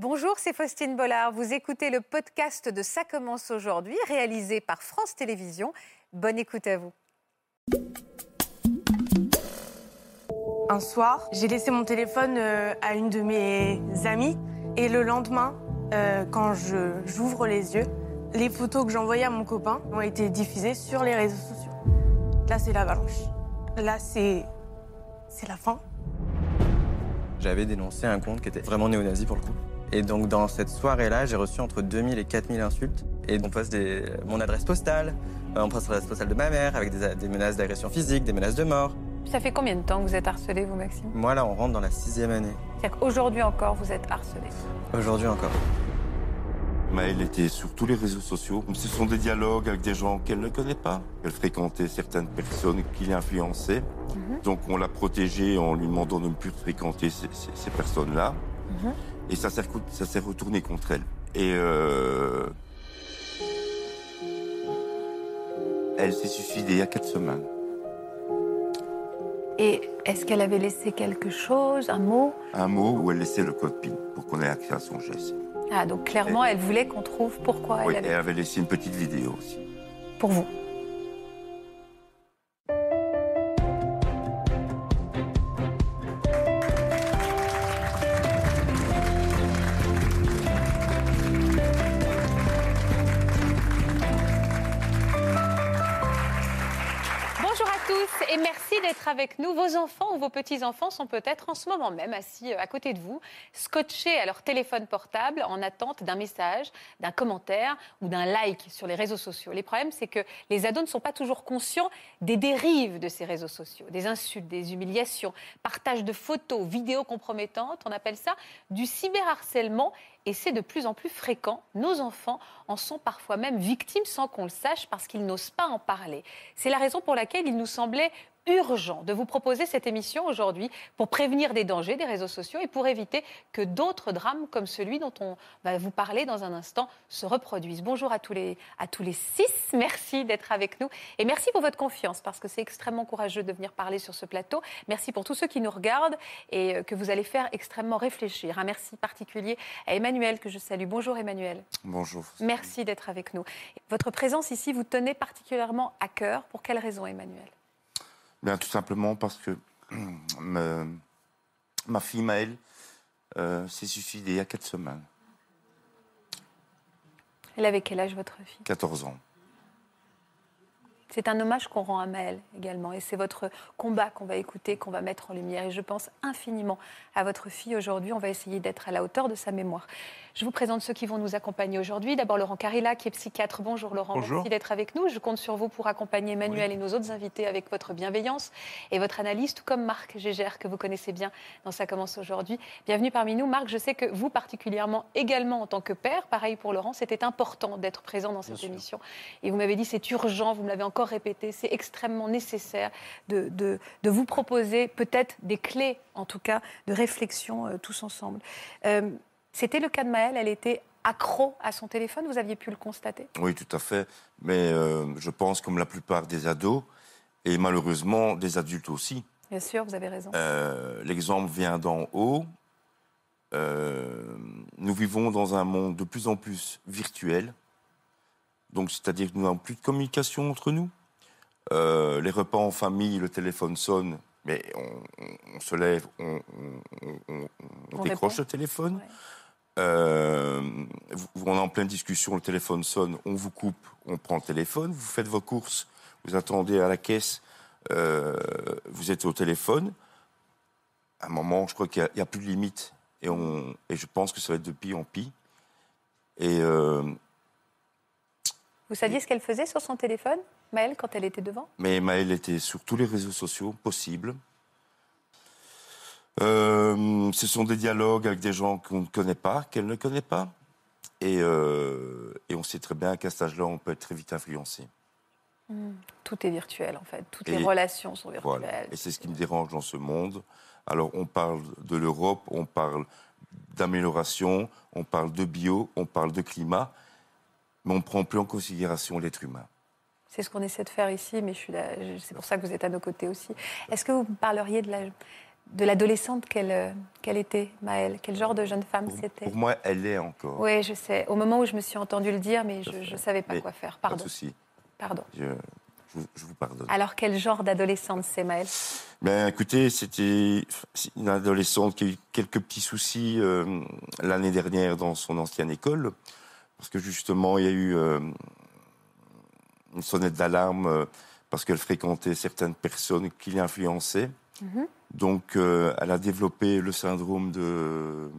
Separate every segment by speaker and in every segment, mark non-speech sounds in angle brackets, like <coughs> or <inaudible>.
Speaker 1: Bonjour, c'est Faustine Bollard. Vous écoutez le podcast de Ça commence aujourd'hui, réalisé par France Télévisions. Bonne écoute à vous.
Speaker 2: Un soir, j'ai laissé mon téléphone euh, à une de mes amies et le lendemain, euh, quand je- j'ouvre les yeux, les photos que j'envoyais à mon copain ont été diffusées sur les réseaux sociaux. Là, c'est l'avalanche. Là, c'est c'est la fin.
Speaker 3: J'avais dénoncé un compte qui était vraiment néo-nazi pour le coup. Et donc dans cette soirée-là, j'ai reçu entre 2000 et 4000 insultes. Et on poste des... mon adresse postale, euh, on poste l'adresse postale de ma mère avec des, des menaces d'agression physique, des menaces de mort.
Speaker 1: Ça fait combien de temps que vous êtes harcelé, vous, Maxime?
Speaker 3: Moi là, on rentre dans la sixième année.
Speaker 1: C'est-à-dire qu'aujourd'hui encore, vous êtes harcelé?
Speaker 3: Aujourd'hui encore.
Speaker 4: Maëlle était sur tous les réseaux sociaux. Ce sont des dialogues avec des gens qu'elle ne connaît pas. Elle fréquentait certaines personnes qui l'influençaient. Donc on l'a protégée en lui demandant de ne plus fréquenter ces, ces- ces personnes-là. Et ça s'est recou- ça s'est retourné contre elle. Et euh, elle s'est suicidée il y a quatre semaines.
Speaker 1: Et est-ce qu'elle avait laissé quelque chose, un mot?
Speaker 4: Un mot où elle laissait le code PIN pour qu'on ait accès à son geste.
Speaker 1: Ah, donc clairement, elle voulait qu'on trouve pourquoi
Speaker 4: Oui,
Speaker 1: elle
Speaker 4: elle
Speaker 1: avait...
Speaker 4: avait laissé une petite vidéo aussi.
Speaker 1: Pour vous. Et merci d'être avec nous. Vos enfants ou vos petits-enfants sont peut-être en ce moment même assis euh, à côté de vous, scotchés à leur téléphone portable en attente d'un message, d'un commentaire ou d'un like sur les réseaux sociaux. Les problèmes, c'est que les ados ne sont pas toujours conscients des dérives de ces réseaux sociaux, des insultes, des humiliations, partage de photos, vidéos compromettantes. On appelle ça du cyberharcèlement et c'est de plus en plus fréquent. Nos enfants en sont parfois même victimes sans qu'on le sache parce qu'ils n'osent pas en parler. C'est la raison pour laquelle il nous semblait urgent de vous proposer cette émission aujourd'hui pour prévenir des dangers des réseaux sociaux et pour éviter que d'autres drames comme celui dont on va vous parler dans un instant se reproduisent. Bonjour à tous les, à tous les six, merci d'être avec nous et merci pour votre confiance parce que c'est extrêmement courageux de venir parler sur ce plateau. Merci pour tous ceux qui nous regardent et euh, que vous allez faire extrêmement réfléchir. Un merci particulier à Emmanuel que je salue. Bonjour Emmanuel.
Speaker 4: Bonjour.
Speaker 1: Merci d'être avec nous. Votre présence ici vous tenait particulièrement à cœur. Pour quelle raison Emmanuel?
Speaker 4: Bien, tout simplement parce que <clears throat> me- ma fille Maëlle euh, s'est suicidée il y a quatre semaines,
Speaker 1: Elle avait quel âge votre fille?
Speaker 4: 14 ans.
Speaker 1: C'est un hommage qu'on rend à Maëlle également. Et c'est votre combat qu'on va écouter, qu'on va mettre en lumière. Et je pense infiniment à votre fille aujourd'hui. On va essayer d'être à la hauteur de sa mémoire. Je vous présente ceux qui vont nous accompagner aujourd'hui. D'abord Laurent Carilla, qui est psychiatre. Bonjour Laurent,
Speaker 5: Bonjour.
Speaker 1: merci d'être avec nous. Je compte sur vous pour accompagner Emmanuel et nos autres invités avec votre bienveillance et votre analyse, tout comme Marc Gégère, que vous connaissez bien dans Ça commence aujourd'hui. Bienvenue parmi nous. Marc, je sais que vous particulièrement, également en tant que père, pareil pour Laurent, c'était important d'être présent dans cette émission. Et vous m'avez dit c'est urgent, vous me l'avez encore répété, c'est extrêmement nécessaire de, de- de vous proposer peut-être des clés, en tout cas, de réflexion euh, tous ensemble. Euh, C'était le cas de Maëlle, elle était accro à son téléphone, vous aviez pu le constater?
Speaker 4: Oui, tout à fait. Mais euh, je pense, comme la plupart des ados, et malheureusement des adultes aussi,
Speaker 1: Bien sûr, vous avez raison.
Speaker 4: l'exemple vient d'en haut. Euh, nous vivons dans un monde de plus en plus virtuel. Donc, c'est-à-dire que nous n'avons plus de communication entre nous. Euh, les repas en famille, le téléphone sonne, mais on, on- on se lève, on, décroche
Speaker 1: répond.
Speaker 4: le téléphone.
Speaker 1: Ouais.
Speaker 4: Euh, on est en pleine discussion, le téléphone sonne, on vous coupe, on prend le téléphone, vous faites vos courses, vous attendez à la caisse, euh, vous êtes au téléphone. À un moment, je crois qu'il n'y a, plus de limite. Et, on, et je pense que ça va être de pire en pire. Et euh,
Speaker 1: Vous saviez ce qu'elle faisait sur son téléphone, Maëlle, quand elle était devant?
Speaker 4: Mais Maëlle était sur tous les réseaux sociaux possibles. Euh, ce sont des dialogues avec des gens qu'on ne connaît pas, qu'elle ne connaît pas. Et, euh, et on sait très bien qu'à cet âge-là, on peut être très vite influencé.
Speaker 1: Tout est virtuel, en fait. Toutes
Speaker 4: Et-
Speaker 1: les relations sont virtuelles.
Speaker 4: Voilà. Et c'est ce qui me dérange dans ce monde. Alors, on parle de l'Europe, on parle d'amélioration, on parle de bio, on parle de climat, mais on ne prend plus en considération l'être humain.
Speaker 1: C'est ce qu'on essaie de faire ici, mais c'est pour ça que vous êtes à nos côtés aussi. Est-ce que vous me parleriez de la, de l'adolescente qu'elle euh, qu'elle était, Maëlle? Quel genre de jeune femme c'était?
Speaker 4: pour moi, elle est encore.
Speaker 1: Oui, je sais. Au moment où je me suis entendue le dire, mais je ne savais pas
Speaker 4: Mais
Speaker 1: quoi faire.
Speaker 4: Pas de
Speaker 1: Pardon.
Speaker 4: souci.
Speaker 1: Pardon.
Speaker 4: Je, je vous- je vous pardonne.
Speaker 1: Alors, quel genre d'adolescente c'est, Maëlle?
Speaker 4: Ben, écoutez, c'était une adolescente qui a eu quelques petits soucis euh, l'année dernière dans son ancienne école, parce que justement, il y a eu euh, une sonnette d'alarme euh, parce qu'elle fréquentait certaines personnes qui l'influençaient.
Speaker 1: Mhm.
Speaker 4: Donc, euh, elle a développé le syndrome de,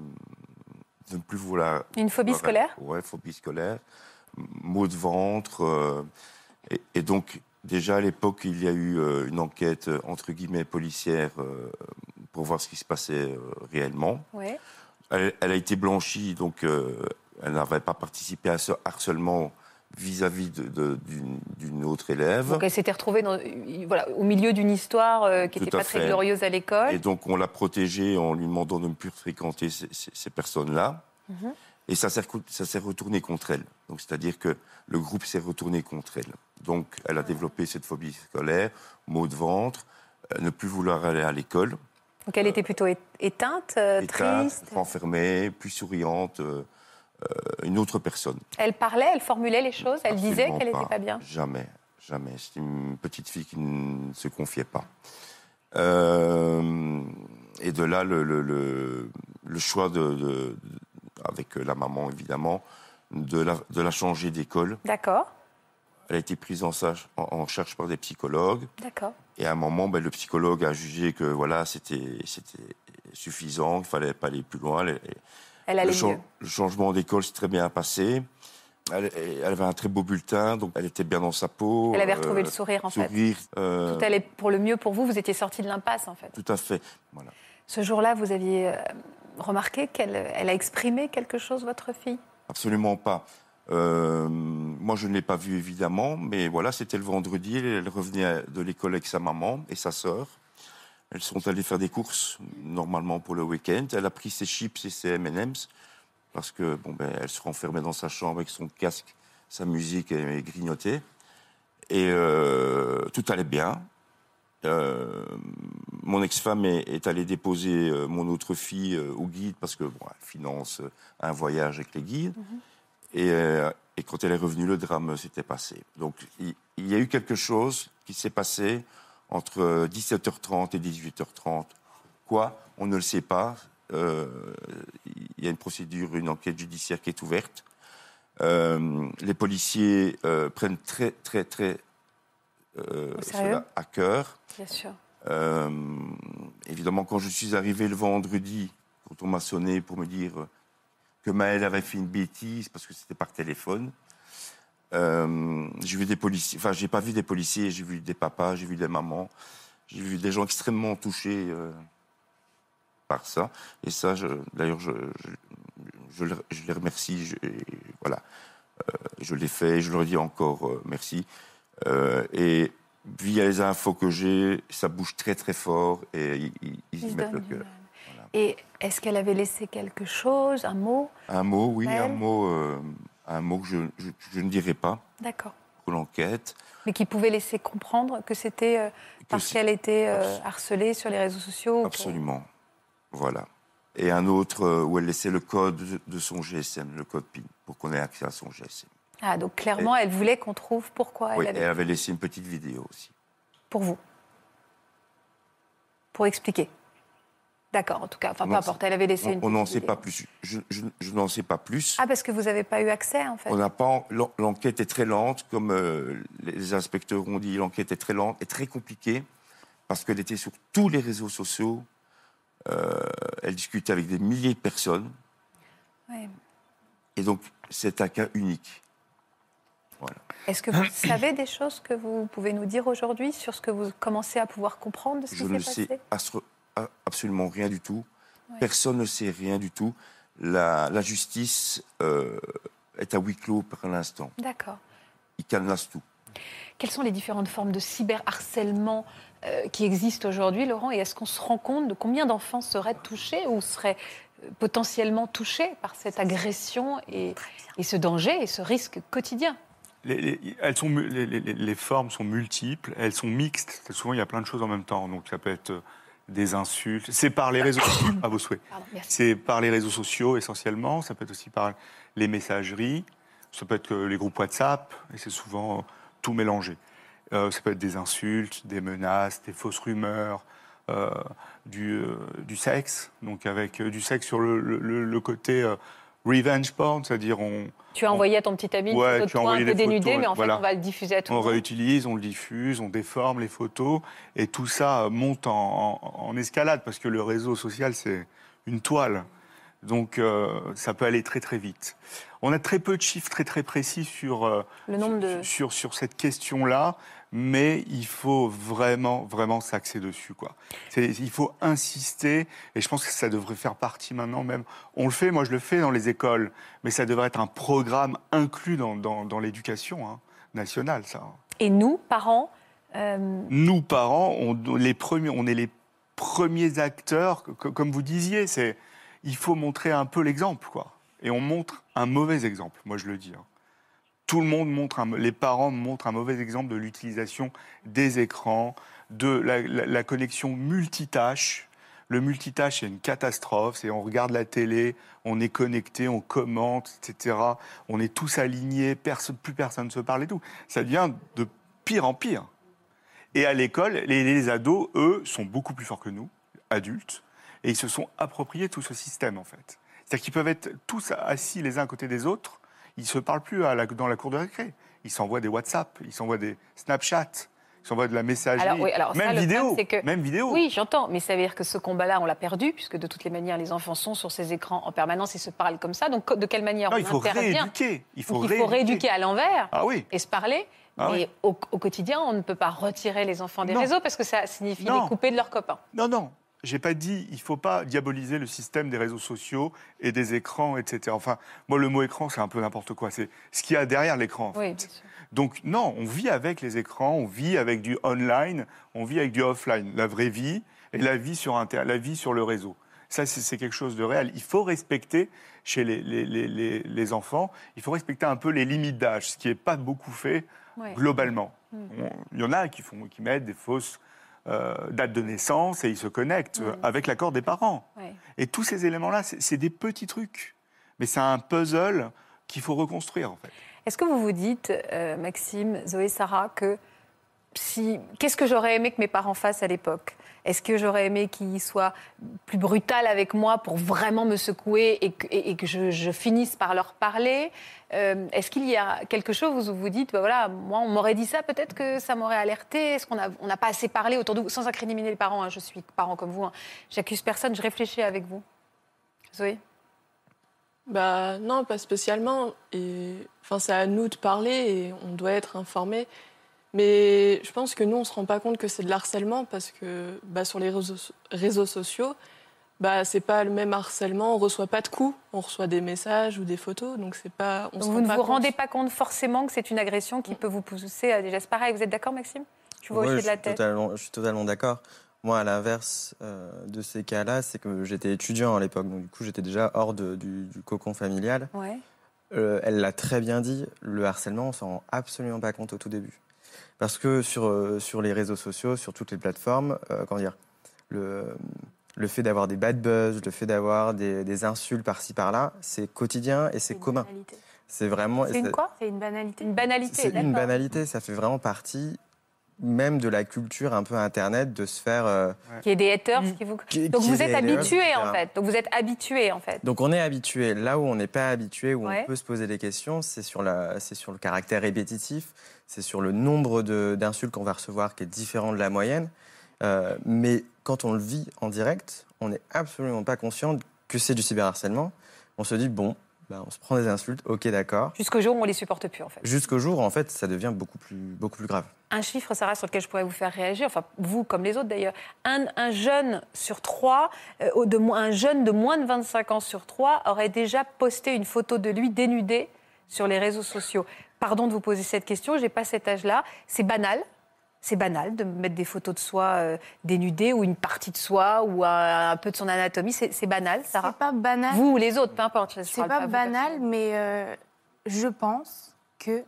Speaker 4: de ne plus vouloir
Speaker 1: Une phobie scolaire
Speaker 4: Ouais, phobie scolaire, maux de ventre. et, et donc, déjà à l'époque, il y a eu une enquête, entre guillemets, policière pour voir ce qui se passait réellement.
Speaker 1: Oui.
Speaker 4: Elle, elle a été blanchie, donc elle n'avait pas participé à ce harcèlement vis-à-vis d'une autre élève.
Speaker 1: Donc, elle s'était retrouvée dans, euh, voilà, au milieu d'une histoire euh, qui n'était pas très glorieuse à l'école.
Speaker 4: Et donc, on l'a protégée en lui demandant de ne plus fréquenter ces, ces- ces personnes-là.
Speaker 1: Mhm.
Speaker 4: Et ça s'est, retourné contre elle. Donc, c'est-à-dire que le groupe s'est retourné contre elle. Donc, elle a développé cette phobie scolaire, maux de ventre, euh, ne plus vouloir aller à l'école,
Speaker 1: Donc, elle était plutôt éteinte, euh,
Speaker 4: éteinte,
Speaker 1: triste.
Speaker 4: renfermée, plus souriante, une autre personne.
Speaker 1: Elle parlait, elle formulait les choses, elle disait qu'elle n'était pas bien.
Speaker 4: Jamais, jamais. C'est une petite fille qui ne se confiait pas. Euh, et de là, le, le- le- le choix, de, de- avec la maman évidemment, de la, de la changer d'école.
Speaker 1: D'accord,
Speaker 4: Elle a été prise en, charge- en- en charge par des psychologues.
Speaker 1: d'accord.
Speaker 4: Et à un moment, ben, le psychologue a jugé que voilà, c'était suffisant, qu'il fallait pas aller plus loin. Elle-
Speaker 1: Elle
Speaker 4: le,
Speaker 1: allait
Speaker 4: chan-
Speaker 1: mieux.
Speaker 4: le changement d'école s'est très bien passé. Elle, elle avait un très beau bulletin, donc elle était bien dans sa peau.
Speaker 1: Elle avait retrouvé
Speaker 4: euh,
Speaker 1: le sourire, en fait.
Speaker 4: sourire, euh,
Speaker 1: Tout allait pour le mieux pour vous, vous étiez sorti de l'impasse, en fait.
Speaker 4: tout à fait. Voilà.
Speaker 1: Ce jour-là, vous aviez euh, remarqué qu'elle elle a exprimé quelque chose, votre fille?
Speaker 4: Absolument pas. Euh, moi, je ne l'ai pas vue évidemment, mais voilà, c'était le vendredi. Elle revenait de l'école avec sa maman et sa sœur. Elles sont allées faire des courses normalement pour le week-end. Elle a pris ses chips et ses M&M's parce que bon ben, elle se renfermait dans sa chambre avec son casque, sa musique et, et grignotait. Et euh, tout allait bien. Euh, mon ex-femme est, est allée déposer euh, mon autre fille euh, au guide parce que bon, elle finance un voyage avec les guides. Et, euh, et quand elle est revenue, le drame s'était passé. Donc il, il y a eu quelque chose qui s'est passé entre euh, 17h30 et 18h30. Quoi? On ne le sait pas. Euh, il y a une procédure, une enquête judiciaire qui est ouverte. Euh, les policiers euh, prennent très, très, très euh, cela à cœur.
Speaker 1: Bien sûr.
Speaker 4: Euh, évidemment, quand je suis arrivé le vendredi, quand on m'a sonné pour me dire que Maëlle avait fait une bêtise, parce que c'était par téléphone, euh, j'ai vu des policiers, enfin, j'ai pas vu des policiers, j'ai vu des papas, j'ai vu des mamans, j'ai vu des gens extrêmement touchés euh, par ça. Et ça, d'ailleurs, je, je, je le- je les remercie. Je, voilà, Euh, je l'ai fait, je leur dis encore merci. Et via les infos que j'ai, ça bouge très très fort et ils, ils- mettent le cœur.
Speaker 1: Et est-ce qu'elle avait laissé quelque chose, un mot?
Speaker 4: Un mot, oui, un mot, un mot que je, je- je ne dirai pas
Speaker 1: D'accord.
Speaker 4: pour l'enquête.
Speaker 1: Mais qui pouvait laisser comprendre que c'était euh, parce qu'elle était euh, harcelée sur les réseaux sociaux pour-
Speaker 4: Absolument. Voilà. Et un autre euh, où elle laissait le code de, son GSM, le code PIN, pour qu'on ait accès à son GSM.
Speaker 1: Ah, donc clairement, elle voulait qu'on trouve pourquoi elle
Speaker 4: oui,
Speaker 1: avait...
Speaker 4: elle avait laissé une petite vidéo aussi.
Speaker 1: Pour vous. Pour expliquer. D'accord, en tout cas. Enfin, peu importe, elle avait laissé
Speaker 4: On-
Speaker 1: une
Speaker 4: On n'en sait pas plus. Je, je- je n'en sais pas plus.
Speaker 1: Ah, parce que vous n'avez pas eu accès, en fait.
Speaker 4: On n'a pas. l'en- L'enquête est très lente, comme euh, les inspecteurs ont dit. L'enquête est très lente et très compliquée parce qu'elle était sur tous les réseaux sociaux. Euh, elle discutait avec des milliers de personnes
Speaker 1: Ouais.
Speaker 4: et donc c'est un cas unique. Voilà.
Speaker 1: Est-ce que vous <coughs> savez des choses que vous pouvez nous dire aujourd'hui sur ce que vous commencez à pouvoir comprendre de ce
Speaker 4: Je
Speaker 1: qui
Speaker 4: ne
Speaker 1: s'est
Speaker 4: sais
Speaker 1: passé?
Speaker 4: astro- a- absolument rien du tout.
Speaker 1: Ouais.
Speaker 4: Personne ne sait rien du tout. La, la justice euh, est à huis clos pour l'instant.
Speaker 1: D'accord.
Speaker 4: Ils cadenassent tout.
Speaker 1: Quelles sont les différentes formes de cyberharcèlement euh, qui existent aujourd'hui, Laurent? Et est-ce qu'on se rend compte de combien d'enfants seraient touchés ou seraient euh, potentiellement touchés par cette agression et, et ce danger et ce risque quotidien?
Speaker 5: Les, les- elles sont, mu- les, les- les formes sont multiples, elles sont mixtes. Souvent, il y a plein de choses en même temps. Donc, ça peut être euh, des insultes. C'est par les réseaux à <coughs> vos souhaits. C'est par les réseaux sociaux essentiellement. Ça peut être aussi par les messageries. Ça peut être que les groupes WhatsApp. Et c'est souvent euh, tout mélangé. Euh, ça peut être des insultes, des menaces, des fausses rumeurs, euh, du, euh, du sexe. Donc avec euh, du sexe sur le, le- le- le côté euh, revenge porn, c'est-à-dire on,
Speaker 1: Tu as envoyé à ton petit ami une
Speaker 5: Ouais,
Speaker 1: photo de
Speaker 5: as
Speaker 1: toi un peu
Speaker 5: des
Speaker 1: dénudé,
Speaker 5: photos,
Speaker 1: mais en
Speaker 5: voilà.
Speaker 1: fait, on va le diffuser à tout
Speaker 5: on
Speaker 1: le monde.
Speaker 5: réutilise, on le diffuse, on déforme les photos, et tout ça monte en, en- en escalade, parce que le réseau social, c'est une toile. Donc euh, ça peut aller très très vite. On a très peu de chiffres très très précis sur, euh,
Speaker 1: Le nombre de...
Speaker 5: sur, sur cette question-là, mais il faut vraiment, vraiment s'axer dessus. Quoi. Il faut insister, et je pense que ça devrait faire partie maintenant même. On le fait, moi je le fais dans les écoles, mais ça devrait être un programme inclus dans, dans, dans l'éducation hein, nationale, ça.
Speaker 1: Et nous, parents, euh,
Speaker 5: Nous, parents, on, les premiers, on est les premiers acteurs, co- comme vous disiez, c'est il faut montrer un peu l'exemple, quoi. Et on montre un mauvais exemple, moi je le dis. hein. Tout le monde montre, les parents montrent un mauvais exemple de l'utilisation des écrans, de la, connexion multitâche. Le multitâche, c'est une catastrophe. C'est on regarde la télé, on est connecté, on commente, etc. On est tous alignés, plus personne ne se parle et tout. Ça devient de pire en pire. Et à l'école, les, les ados, eux, sont beaucoup plus forts que nous, adultes, et ils se sont appropriés tout ce système, en fait. C'est-à-dire qu'ils peuvent être tous assis les uns à côté des autres, ils ne se parlent plus à la- dans la cour de récré. Ils s'envoient des WhatsApp, ils s'envoient des Snapchat, ils s'envoient de la messagerie,
Speaker 1: Alors, oui, alors ça,
Speaker 5: même vidéo,
Speaker 1: problème, que-
Speaker 5: même vidéo.
Speaker 1: Oui, j'entends, mais ça veut dire que ce combat-là, on l'a perdu, puisque de toutes les manières, les enfants sont sur ces écrans en permanence et se parlent comme ça. Donc, de quelle manière
Speaker 5: Non,
Speaker 1: on
Speaker 5: il faut
Speaker 1: intervient
Speaker 5: rééduquer. Il faut,
Speaker 1: Donc, il faut rééduquer à l'envers
Speaker 5: Ah oui.
Speaker 1: et se parler.
Speaker 5: Ah
Speaker 1: mais
Speaker 5: oui.
Speaker 1: au, au quotidien, on ne peut pas retirer les enfants des
Speaker 5: Non.
Speaker 1: réseaux parce que ça signifie
Speaker 5: Non.
Speaker 1: les couper de leurs copains.
Speaker 5: Non, non. J'ai pas dit, il faut pas diaboliser le système des réseaux sociaux et des écrans, etc. Enfin, moi, le mot écran, c'est un peu n'importe quoi. C'est ce qu'il y a derrière l'écran. en fait. Donc, non, on vit avec les écrans, on vit avec du online, on vit avec du offline, la vraie vie et la vie sur, Inter la vie sur le réseau. Ça, c'est quelque chose de réel. Il faut respecter, chez les, les- les- les- enfants, il faut respecter un peu les limites d'âge, ce qui n'est pas beaucoup fait
Speaker 1: Ouais.
Speaker 5: globalement.
Speaker 1: Mm.
Speaker 5: On- Il y en a qui, font, qui mettent des fausses euh, dates de naissance et ils se connectent avec l'accord des parents.
Speaker 1: Ouais.
Speaker 5: Et tous ces éléments-là, c'est c'est des petits trucs. Mais c'est un puzzle qu'il faut reconstruire, en fait.
Speaker 1: Est-ce que vous vous dites, euh, Maxime, Zoé, Sarah, que qu'est-ce que j'aurais aimé que mes parents fassent à l'époque? Est-ce que j'aurais aimé qu'ils soient plus brutal avec moi pour vraiment me secouer et que, je, finisse par leur parler? Euh, Est-ce qu'il y a quelque chose où vous dites, bah voilà, moi on m'aurait dit ça, peut-être que ça m'aurait alerté? Est-ce qu'on n'a pas assez parlé autour de vous? Sans incriminer les parents, hein, je suis parent comme vous, hein. j'accuse personne, je réfléchis avec vous. Zoé?
Speaker 6: Bah non, pas spécialement. Enfin, c'est à nous de parler et on doit être informé. Mais je pense que nous, on se rend pas compte que c'est de l'harcèlement parce que bah, sur les réseaux, réseaux sociaux, bah c'est pas le même harcèlement. On reçoit pas de coups, on reçoit des messages ou des photos, donc c'est pas. On
Speaker 1: Donc
Speaker 6: se
Speaker 1: vous ne
Speaker 6: pas
Speaker 1: vous
Speaker 6: compte.
Speaker 1: rendez pas compte forcément que c'est une agression qui peut vous pousser à des gestes pareils. Vous êtes d'accord, Maxime? Tu vois
Speaker 3: Ouais,
Speaker 1: hocher
Speaker 3: je,
Speaker 1: de la
Speaker 3: suis
Speaker 1: tête.
Speaker 3: totalement, je suis totalement d'accord. Moi, à l'inverse euh, de ces cas-là, c'est que j'étais étudiant à l'époque, donc du coup, j'étais déjà hors de- du, du cocon familial.
Speaker 1: Ouais.
Speaker 3: Euh, elle l'a très bien dit, le harcèlement, on s'en rend absolument pas compte au tout début. Parce que sur, euh, sur les réseaux sociaux, sur toutes les plateformes, euh, comment dire, le, le fait d'avoir des bad buzz, le fait d'avoir des, des insultes par-ci par-là, c'est quotidien et c'est
Speaker 2: une
Speaker 3: commun.
Speaker 2: banalité.
Speaker 3: C'est vraiment.
Speaker 1: C'est une
Speaker 3: c'est-
Speaker 1: quoi?
Speaker 2: C'est une banalité.
Speaker 1: Une banalité.
Speaker 3: C'est une banalité, ça fait vraiment partie même de la culture un peu internet de se faire. euh,
Speaker 1: Qu'il y ait des haters qui vous.
Speaker 3: qui-
Speaker 1: Donc
Speaker 3: qui
Speaker 1: vous
Speaker 3: est
Speaker 1: êtes habitué en fait. Donc vous êtes habitué en fait.
Speaker 3: Donc on est habitué. Là où on n'est pas habitué, où
Speaker 1: Ouais.
Speaker 3: on peut se poser des questions, c'est sur, la, c'est sur le caractère répétitif, c'est sur le nombre d'insultes qu'on va recevoir qui est différent de la moyenne. Euh, mais quand on le vit en direct, on n'est absolument pas conscient que c'est du cyberharcèlement. On se dit, bon, bah, on se prend des insultes, ok, d'accord.
Speaker 1: Jusqu'au jour où on les supporte plus en fait.
Speaker 3: Jusqu'au jour où, en fait, ça devient beaucoup plus, beaucoup plus grave.
Speaker 1: Un chiffre, Sarah, sur lequel je pourrais vous faire réagir, enfin vous comme les autres d'ailleurs, un, un jeune sur trois, euh, de, un jeune de moins de 25 ans sur trois aurait déjà posté une photo de lui dénudé sur les réseaux sociaux. Pardon de vous poser cette question, j'ai pas cet âge-là. C'est banal. C'est banal de mettre des photos de soi euh, dénudées ou une partie de soi ou un, un peu de son anatomie. C'est banal, Sarah.
Speaker 2: C'est pas banal.
Speaker 1: Vous ou les autres, peu importe.
Speaker 2: C'est pas banal, mais euh, je pense que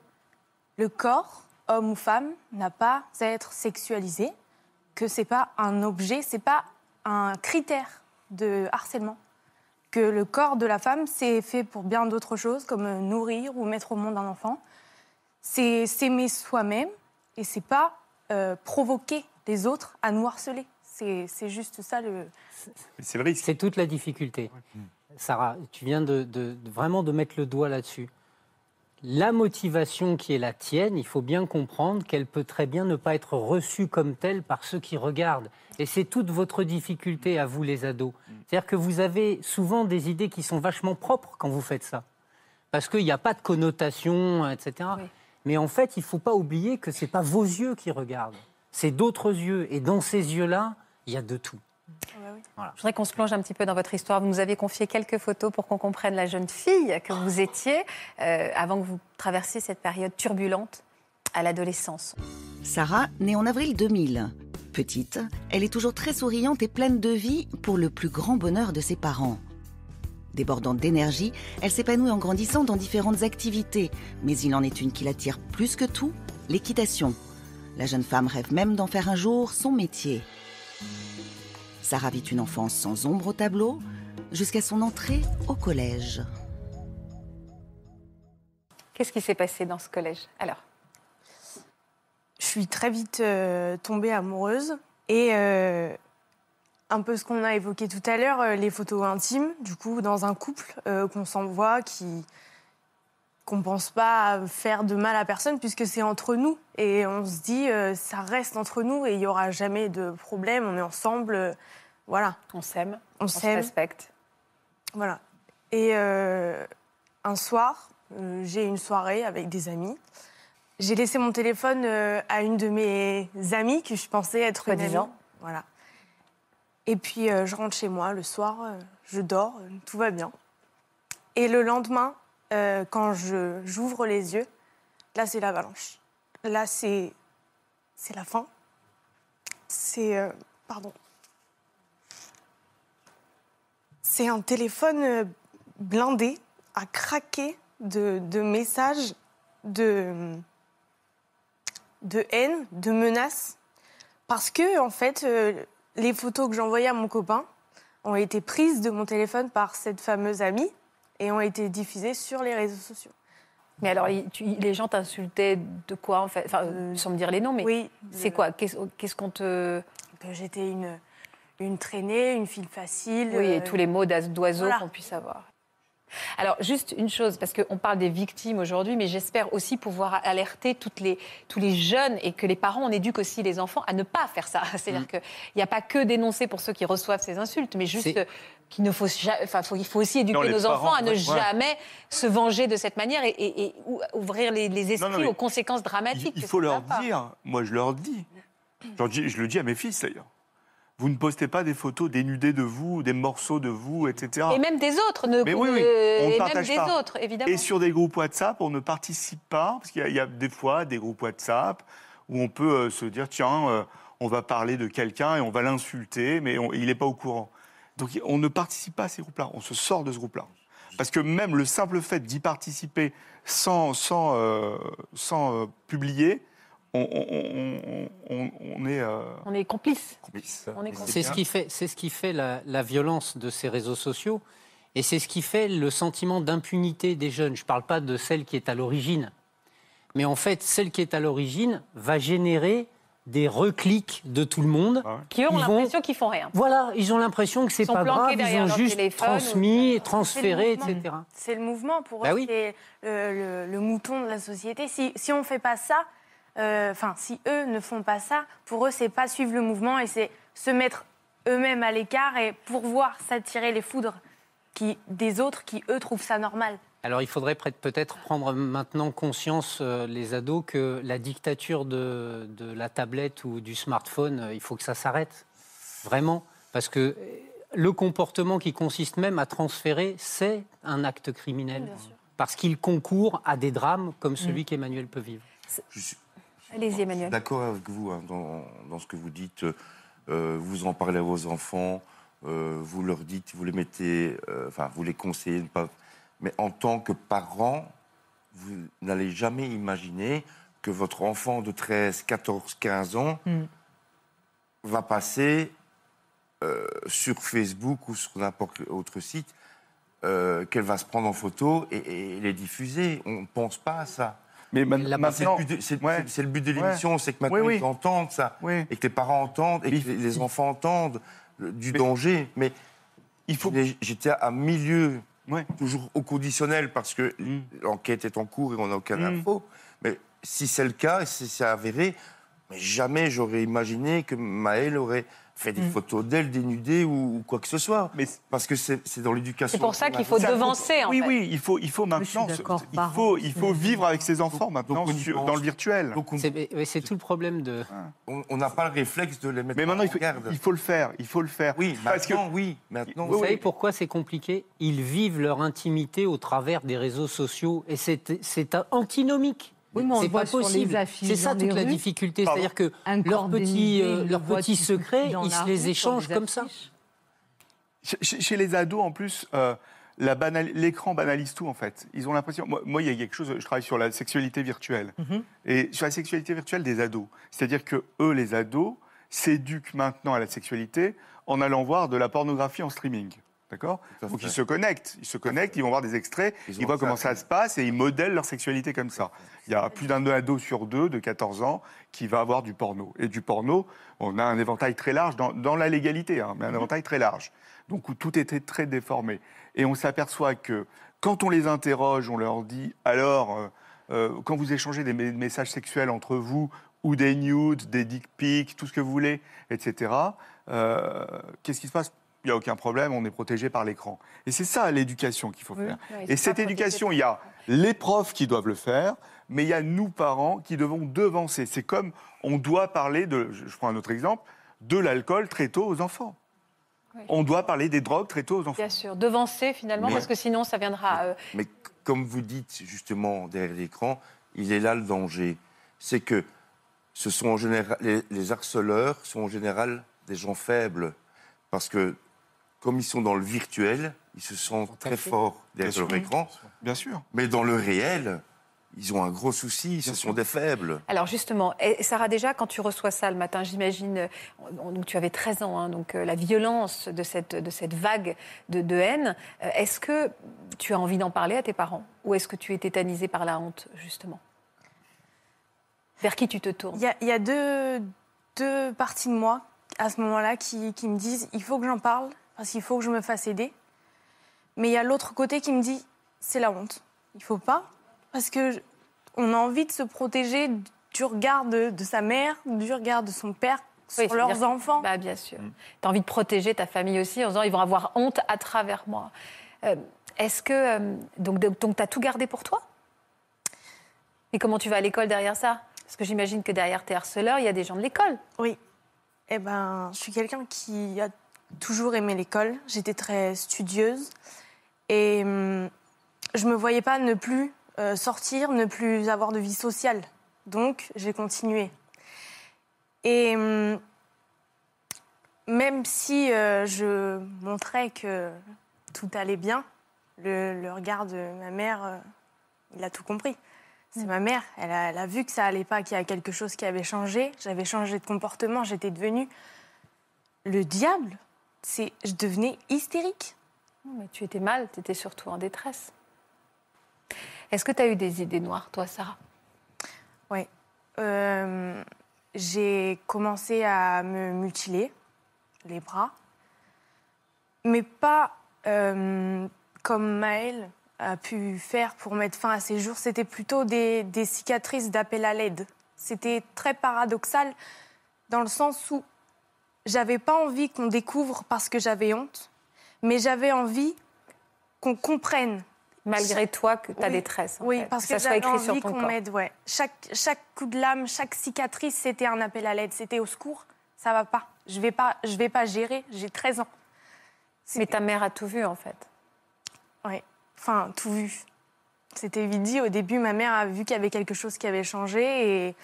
Speaker 2: le corps, homme ou femme, n'a pas à être sexualisé, que c'est pas un objet, c'est pas un critère de harcèlement. Que le corps de la femme, c'est fait pour bien d'autres choses, comme euh, nourrir ou mettre au monde un enfant. C'est s'aimer soi-même et c'est pas euh, provoquer les autres à nous harceler. C'est juste ça le.
Speaker 5: C'est le risque.
Speaker 7: C'est toute la difficulté. Sarah, tu viens de, de- de- vraiment de mettre le doigt là-dessus. La motivation qui est la tienne, il faut bien comprendre qu'elle peut très bien ne pas être reçue comme telle par ceux qui regardent. Et c'est toute votre difficulté à vous, les ados. C'est-à-dire que vous avez souvent des idées qui sont vachement propres quand vous faites ça. Parce qu'il n'y a pas de connotation, etc.
Speaker 1: Oui.
Speaker 7: Mais en fait, il ne faut pas oublier que ce n'est pas vos yeux qui regardent. C'est d'autres yeux. Et dans ces yeux-là, il y a de tout.
Speaker 1: Je voudrais qu'on se plonge un petit peu dans votre histoire. Vous nous avez confié quelques photos pour qu'on comprenne la jeune fille que vous étiez euh, avant que vous traversiez cette période turbulente à l'adolescence.
Speaker 8: Sarah, née en avril 2000. Petite, elle est toujours très souriante et pleine de vie pour le plus grand bonheur de ses parents. Débordante d'énergie, elle s'épanouit en grandissant dans différentes activités, mais il en est une qui l'attire plus que tout, l'équitation. La jeune femme rêve même d'en faire un jour son métier. Sarah vit une enfance sans ombre au tableau, jusqu'à son entrée au collège.
Speaker 1: Qu'est-ce qui s'est passé dans ce collège Alors,
Speaker 2: Je suis très vite euh, tombée amoureuse et euh, un peu ce qu'on a évoqué tout à l'heure, euh, les photos intimes, du coup, dans un couple euh, qu'on s'envoie, qui qu'on pense pas faire de mal à personne puisque c'est entre nous et on se dit euh, ça reste entre nous et il y aura jamais de problème, on est ensemble, euh, voilà,
Speaker 1: on s'aime,
Speaker 2: on
Speaker 1: on se respecte.
Speaker 2: Voilà. Et un soir, j'ai une soirée avec des amis. J'ai laissé mon téléphone à une de mes amies que je pensais être une amie. Voilà. Et puis euh, je rentre chez moi le soir, euh, je dors, euh, tout va bien. Et le lendemain, quand j'ouvre les yeux, là c'est l'avalanche. Là c'est c'est la fin. C'est pardon. C'est un téléphone blindé, à craquer de, messages, de, de haine, de menaces. Parce que, en fait, les photos que j'envoyais à mon copain ont été prises de mon téléphone par cette fameuse amie et ont été diffusées sur les réseaux sociaux.
Speaker 1: Mais alors, tu- les gens t'insultaient de quoi en fait? Enfin, euh, sans me dire les noms, mais
Speaker 2: Oui.
Speaker 1: c'est quoi? Qu'est-ce qu'est-ce qu'on te.
Speaker 2: Que j'étais une, une traînée, une fille facile.
Speaker 1: Oui, et
Speaker 2: euh,
Speaker 1: tous les mots
Speaker 2: voilà.
Speaker 1: qu'on puisse avoir. Alors, juste une chose, parce qu'on parle des victimes aujourd'hui, mais j'espère aussi pouvoir alerter toutes les, tous les jeunes et que les parents, on éduque aussi les enfants à ne pas faire ça. <laughs> C'est-à-dire qu'il n'y a pas que dénouncer pour ceux qui reçoivent ces insultes, mais juste euh, qu'il ne faut, enfin, faut, il faut aussi éduquer
Speaker 5: Non,
Speaker 1: nos enfants à ne
Speaker 5: ouais.
Speaker 1: jamais se venger de cette manière et, et- et ou- ouvrir les, les esprits
Speaker 5: Non, non, mais
Speaker 1: aux conséquences dramatiques.
Speaker 5: il faut leur dire, moi je leur dis, je, leur dis- je le dis à mes fils d'ailleurs, vous ne postez pas des photos dénudées de vous, des morceaux de vous, etc.
Speaker 1: Et même des autres, ne,
Speaker 5: Mais oui, on
Speaker 1: et même
Speaker 5: partage
Speaker 1: des
Speaker 5: pas.
Speaker 1: autres, évidemment.
Speaker 5: Et sur des groupes WhatsApp, on ne participe pas, parce qu'il y, a- il y a des fois des groupes WhatsApp où on peut euh, se dire, tiens, euh, on va parler de quelqu'un et on va l'insulter, mais on- il n'est pas au courant. Donc on ne participe pas à ces groupes-là, on se sort de ce groupe-là. Parce que même le simple fait d'y participer sans, sans, euh, sans publier, on, on- on- on- on est euh,
Speaker 1: On est complices.
Speaker 5: complice.
Speaker 7: C'est ce qui fait, c'est ce qui fait la, la violence de ces réseaux sociaux et c'est ce qui fait le sentiment d'impunité des jeunes. Je ne parle pas de celle qui est à l'origine, mais en fait, celle qui est à l'origine va générer des reclics de tout le monde.
Speaker 5: Ah ouais.
Speaker 1: Qui ont l'impression qu'ils font rien.
Speaker 7: Voilà, ils ont l'impression que c'est pas grave, ils ont juste
Speaker 1: téléphone ou-
Speaker 7: transmis, transféré, etc.
Speaker 2: C'est le mouvement pour eux,
Speaker 7: Bah oui.
Speaker 2: c'est le, le- le mouton de la société. Si, si on ne fait pas ça, euh, enfin, si eux ne font pas ça, pour eux, c'est pas suivre le mouvement et c'est se mettre eux-mêmes à l'écart et pouvoir s'attirer les foudres qui, des autres qui, eux, trouvent ça normal.
Speaker 7: Alors il faudrait peut- peut-être prendre maintenant conscience, euh, les ados, que la dictature de, de la tablette ou du smartphone, euh, il faut que ça s'arrête. Vraiment. Parce que euh, le comportement qui consiste même à transférer, c'est un acte criminel. Parce qu'il concourt à des drames comme celui qu'Emmanuel peut vivre.
Speaker 4: Je suis
Speaker 1: Allez-y, Emmanuel.
Speaker 4: d'accord avec vous hein, dans, dans ce que vous dites. Euh, vous en parlez à vos enfants, euh, vous leur dites, vous les mettez, euh, enfin, vous les conseillez pas. Mais en tant que parent, vous n'allez jamais imaginer que votre enfant de 13, 14, 15 ans
Speaker 1: Mm.
Speaker 4: va passer sur Facebook ou sur n'importe quel autre site qu'elle va se prendre en photo et, et les diffuser. On ne pense pas à ça.
Speaker 5: Mais
Speaker 4: C'est le
Speaker 5: maintenant,
Speaker 4: but de- c'est
Speaker 5: ouais.
Speaker 4: le but de l'émission, c'est que maintenant
Speaker 5: Oui, oui.
Speaker 4: ils entendent ça,
Speaker 5: Oui.
Speaker 4: et que les parents entendent, et que les enfants entendent le- du
Speaker 5: Mais-
Speaker 4: danger. Mais
Speaker 5: il faut.
Speaker 4: j'étais à milieu, toujours au conditionnel, parce que
Speaker 5: Mm.
Speaker 4: l'enquête est en cours et on n'a aucune
Speaker 5: Mm.
Speaker 4: info. Mais si c'est le cas, et si c'est avéré, mais jamais j'aurais imaginé que Maëlle aurait fait des photos d'elle dénudée ou, ou quoi que ce soit.
Speaker 5: Mais
Speaker 4: Parce que c'est dans l'éducation.
Speaker 1: C'est pour ça qu'il faut devancer, en
Speaker 5: oui,
Speaker 1: fait.
Speaker 5: oui, il faut, il faut
Speaker 9: je suis
Speaker 5: maintenant. il faut, il faut vivre avec ses enfants maintenant
Speaker 4: donc
Speaker 5: sur- dans le virtuel.
Speaker 7: C'est mais c'est tout le problème de.
Speaker 4: on- n'a pas le réflexe de les mettre
Speaker 5: Mais maintenant,
Speaker 4: en
Speaker 5: il faut,
Speaker 4: garde.
Speaker 5: il faut le faire. Il faut le faire.
Speaker 4: Oui,
Speaker 5: parce que
Speaker 4: maintenant, oui. Maintenant,
Speaker 7: Vous
Speaker 5: Oui,
Speaker 7: savez pourquoi c'est compliqué? Ils vivent leur intimité au travers des réseaux sociaux et c'est antinomique.
Speaker 9: Oui, mais on
Speaker 7: c'est pas possible. C'est ça toute la difficulté,
Speaker 5: Pardon
Speaker 7: c'est-à-dire que leurs petits, euh, leurs petits secrets, ils se les échangent comme ça.
Speaker 5: Chez, les ados, en plus, euh, la banal- l'écran banalise tout, en fait. Ils ont l'impression. Moi, moi, il y a quelque chose. Je travaille sur la sexualité virtuelle.
Speaker 9: Mhm.
Speaker 5: Et sur la sexualité virtuelle des ados. C'est-à-dire que eux, les ados, s'éduquent maintenant à la sexualité en allant voir de la pornographie en streaming. D'accord Donc ils se connectent. Ils se connectent, ils vont voir des extraits,
Speaker 4: Ils
Speaker 5: voient comment
Speaker 4: ça.
Speaker 5: ça se passe et ils modèlent leur sexualité comme ça. Il y a plus d'un ado sur deux de 14 ans qui va avoir du porno. Et du porno, on a un éventail très large dans, dans la légalité, hein, mais un éventail très large. Donc où tout était très déformé. Et on s'aperçoit que quand on les interroge, on leur dit alors, euh, euh, quand vous échangez des messages sexuels entre vous, ou des nudes, des dick pics, tout ce que vous voulez, etc., euh, qu'est-ce qui se passe? Il n'y a aucun problème, on est protégé par l'écran. Et c'est ça l'éducation qu'il faut faire. Et cette éducation, il y a les profs qui doivent le faire, mais il y a nous, parents, qui devons devancer. C'est comme on doit parler de, je prends un autre exemple, de l'alcool très tôt aux enfants.
Speaker 1: Oui.
Speaker 5: On doit parler des drogues très tôt aux enfants.
Speaker 1: Bien sûr, devancer finalement,
Speaker 4: Mais-
Speaker 1: parce que sinon ça viendra. euh,
Speaker 4: Mais comme vous dites justement derrière l'écran, il est là le danger. C'est que ce sont en général, les, les harceleurs sont en général des gens faibles. Parce que comme ils sont dans le virtuel, ils se sentent très forts derrière leur écran.
Speaker 5: Bien sûr.
Speaker 4: Mais dans le réel, ils ont un gros souci, ce
Speaker 5: Bien
Speaker 4: sont
Speaker 5: sûr.
Speaker 4: des faibles.
Speaker 1: Alors justement, et Sarah, déjà, quand tu reçois ça le matin, j'imagine, donc tu avais 13 ans, hein, donc euh, la violence de cette, de cette vague de, de haine, euh, est-ce que tu as envie d'en parler à tes parents? Ou est-ce que tu es tétanisée par la honte, justement? Vers qui tu te tournes?
Speaker 2: Il y a, il y a deux, deux parties de moi à ce moment-là qui, qui me disent il faut que j'en parle parce qu'il faut que je me fasse aider. Mais il y a l'autre côté qui me dit c'est la honte. Il faut pas parce que je- on a envie de se protéger du regard de, de sa mère, du regard de son père
Speaker 1: Oui,
Speaker 2: sur leurs enfants.
Speaker 1: Bah, bien sûr. Tu as envie de protéger ta famille aussi en disant ils vont avoir honte à travers moi. Euh, Est-ce que. euh, donc, donc tu as tout gardé pour toi? Et comment tu vas à l'école derrière ça? Parce que j'imagine que derrière tes harceleurs, il y a des gens de l'école.
Speaker 2: Oui. Eh ben, je suis quelqu'un qui a toujours aimé l'école. J'étais très studieuse. Et hum, je me voyais pas ne plus euh, sortir, ne plus avoir de vie sociale. Donc, j'ai continué. Et hum, même si euh, je montrais que tout allait bien, le, le regard de ma mère, euh, il a tout compris. C'est ma mère, elle a, elle a vu que ça allait pas, qu'il y a quelque chose qui avait changé. J'avais changé de comportement, j'étais devenue le diable. C'est, je devenais hystérique.
Speaker 1: Non, Mais tu étais mal, tu étais surtout en détresse. Est-ce que tu as eu des idées noires, toi, Sarah?
Speaker 2: Ouais. Euh, j'ai commencé à me mutiler les bras, mais pas euh, comme Maëlle a pu faire pour mettre fin à ses jours. C'était plutôt des, des cicatrices d'appel à l'aide. C'était très paradoxal dans le sens où j'avais pas envie qu'on découvre parce que j'avais honte, mais j'avais envie qu'on comprenne
Speaker 1: Malgré toi, que ta
Speaker 2: Oui.
Speaker 1: détresse. en
Speaker 2: Oui,
Speaker 1: fait,
Speaker 2: parce que j'avais envie qu'on m'aide. Ouais. Chaque, chaque coup de lame, chaque cicatrice, c'était un appel à l'aide. C'était au secours. Ça va pas. Je vais pas, je vais pas gérer. J'ai 13 ans.
Speaker 1: Mais ta mère a tout vu, en fait.
Speaker 2: Ouais. Enfin, tout vu. C'était vite dit. Au début, ma mère a vu qu'il y avait quelque chose qui avait changé et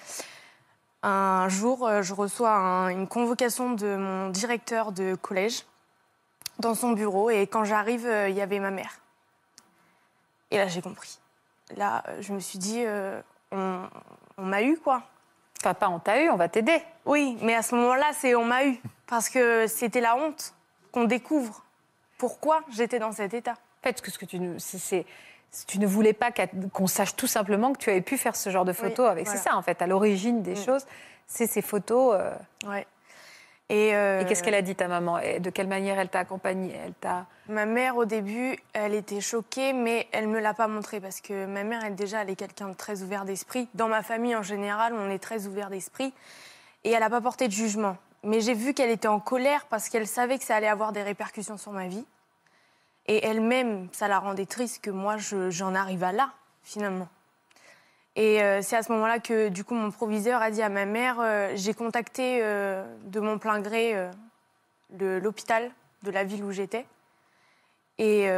Speaker 2: un jour, euh, je reçois un- une convocation de mon directeur de collège dans son bureau et quand j'arrive, euh, il y avait ma mère. Et là, j'ai compris. Là, euh, je me suis dit, euh, on, on m'a eu quoi.
Speaker 1: Enfin, pas on t'a eu, on va t'aider.
Speaker 2: Oui, mais à ce moment-là, c'est on m'a eu. Parce que c'était la honte qu'on découvre. Pourquoi j'étais dans cet état
Speaker 1: En fait, ce que tu, ne- c'est- c'est- tu ne voulais pas qu'on sache tout simplement que tu avais pu faire ce genre de photos
Speaker 2: Oui,
Speaker 1: avec.
Speaker 2: voilà.
Speaker 1: C'est ça, en fait, à l'origine des
Speaker 2: Mm.
Speaker 1: choses, c'est ces photos. euh,
Speaker 2: Ouais. Et, euh,
Speaker 1: Et qu'est-ce qu'elle a dit, ta maman? Et de quelle manière elle t'a accompagnée? Elle t'a.
Speaker 2: Ma mère, au début, elle était choquée, mais elle me l'a pas montré parce que ma mère, elle déjà, elle est quelqu'un de très ouvert d'esprit. Dans ma famille, en général, on est très ouvert d'esprit. Et elle n'a pas porté de jugement. Mais j'ai vu qu'elle était en colère parce qu'elle savait que ça allait avoir des répercussions sur ma vie. Et elle-même, ça la rendait triste que moi, je- j'en arrive à là, finalement. Et euh, c'est à ce moment-là que, du coup, mon proviseur a dit à ma mère euh, j'ai contacté euh, de mon plein gré l'hôpital de la ville où j'étais. Et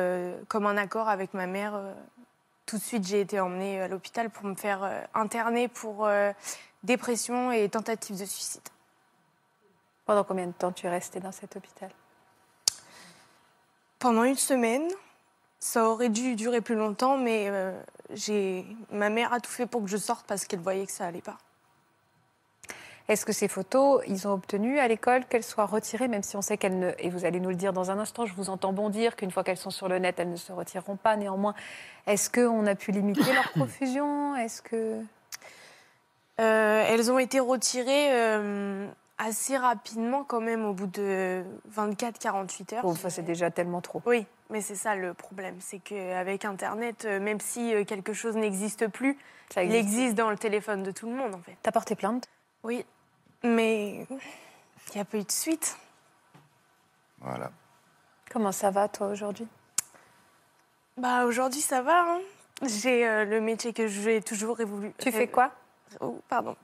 Speaker 2: comme un accord avec ma mère, tout de suite, j'ai été emmenée à l'hôpital pour me faire interner pour dépression et tentative de suicide.
Speaker 1: Pendant combien de temps tu es restée dans cet hôpital?
Speaker 2: Pendant une semaine, ça aurait dû durer plus longtemps, mais euh, j'ai ma mère a tout fait pour que je sorte parce qu'elle voyait que ça allait pas.
Speaker 1: Est-ce que ces photos, ils ont obtenu à l'école qu'elles soient retirées, même si on sait qu'elles ne. Et vous allez nous le dire dans un instant, je vous entends bondir qu'une fois qu'elles sont sur le net, elles ne se retireront pas. Néanmoins, est-ce qu'on a pu limiter leur profusion? Est-ce que.
Speaker 2: Euh, elles ont été retirées euh, assez rapidement quand même au bout de 24-48 heures.
Speaker 1: Bon, ça, c'est déjà tellement trop.
Speaker 2: Oui, mais c'est ça le problème, c'est qu'avec Internet, euh, même si euh, quelque chose n'existe plus,
Speaker 1: Ça
Speaker 2: il
Speaker 1: existe.
Speaker 2: existe dans le téléphone de tout le monde en fait.
Speaker 1: T'as porté plainte?
Speaker 2: Oui, mais il n'y a pas eu de suite.
Speaker 4: Voilà.
Speaker 1: Comment ça va, toi, aujourd'hui?
Speaker 2: Bah aujourd'hui ça va. hein. J'ai euh, le métier que j'ai toujours voulu.
Speaker 1: Tu fais quoi?
Speaker 2: Oh, Pardon.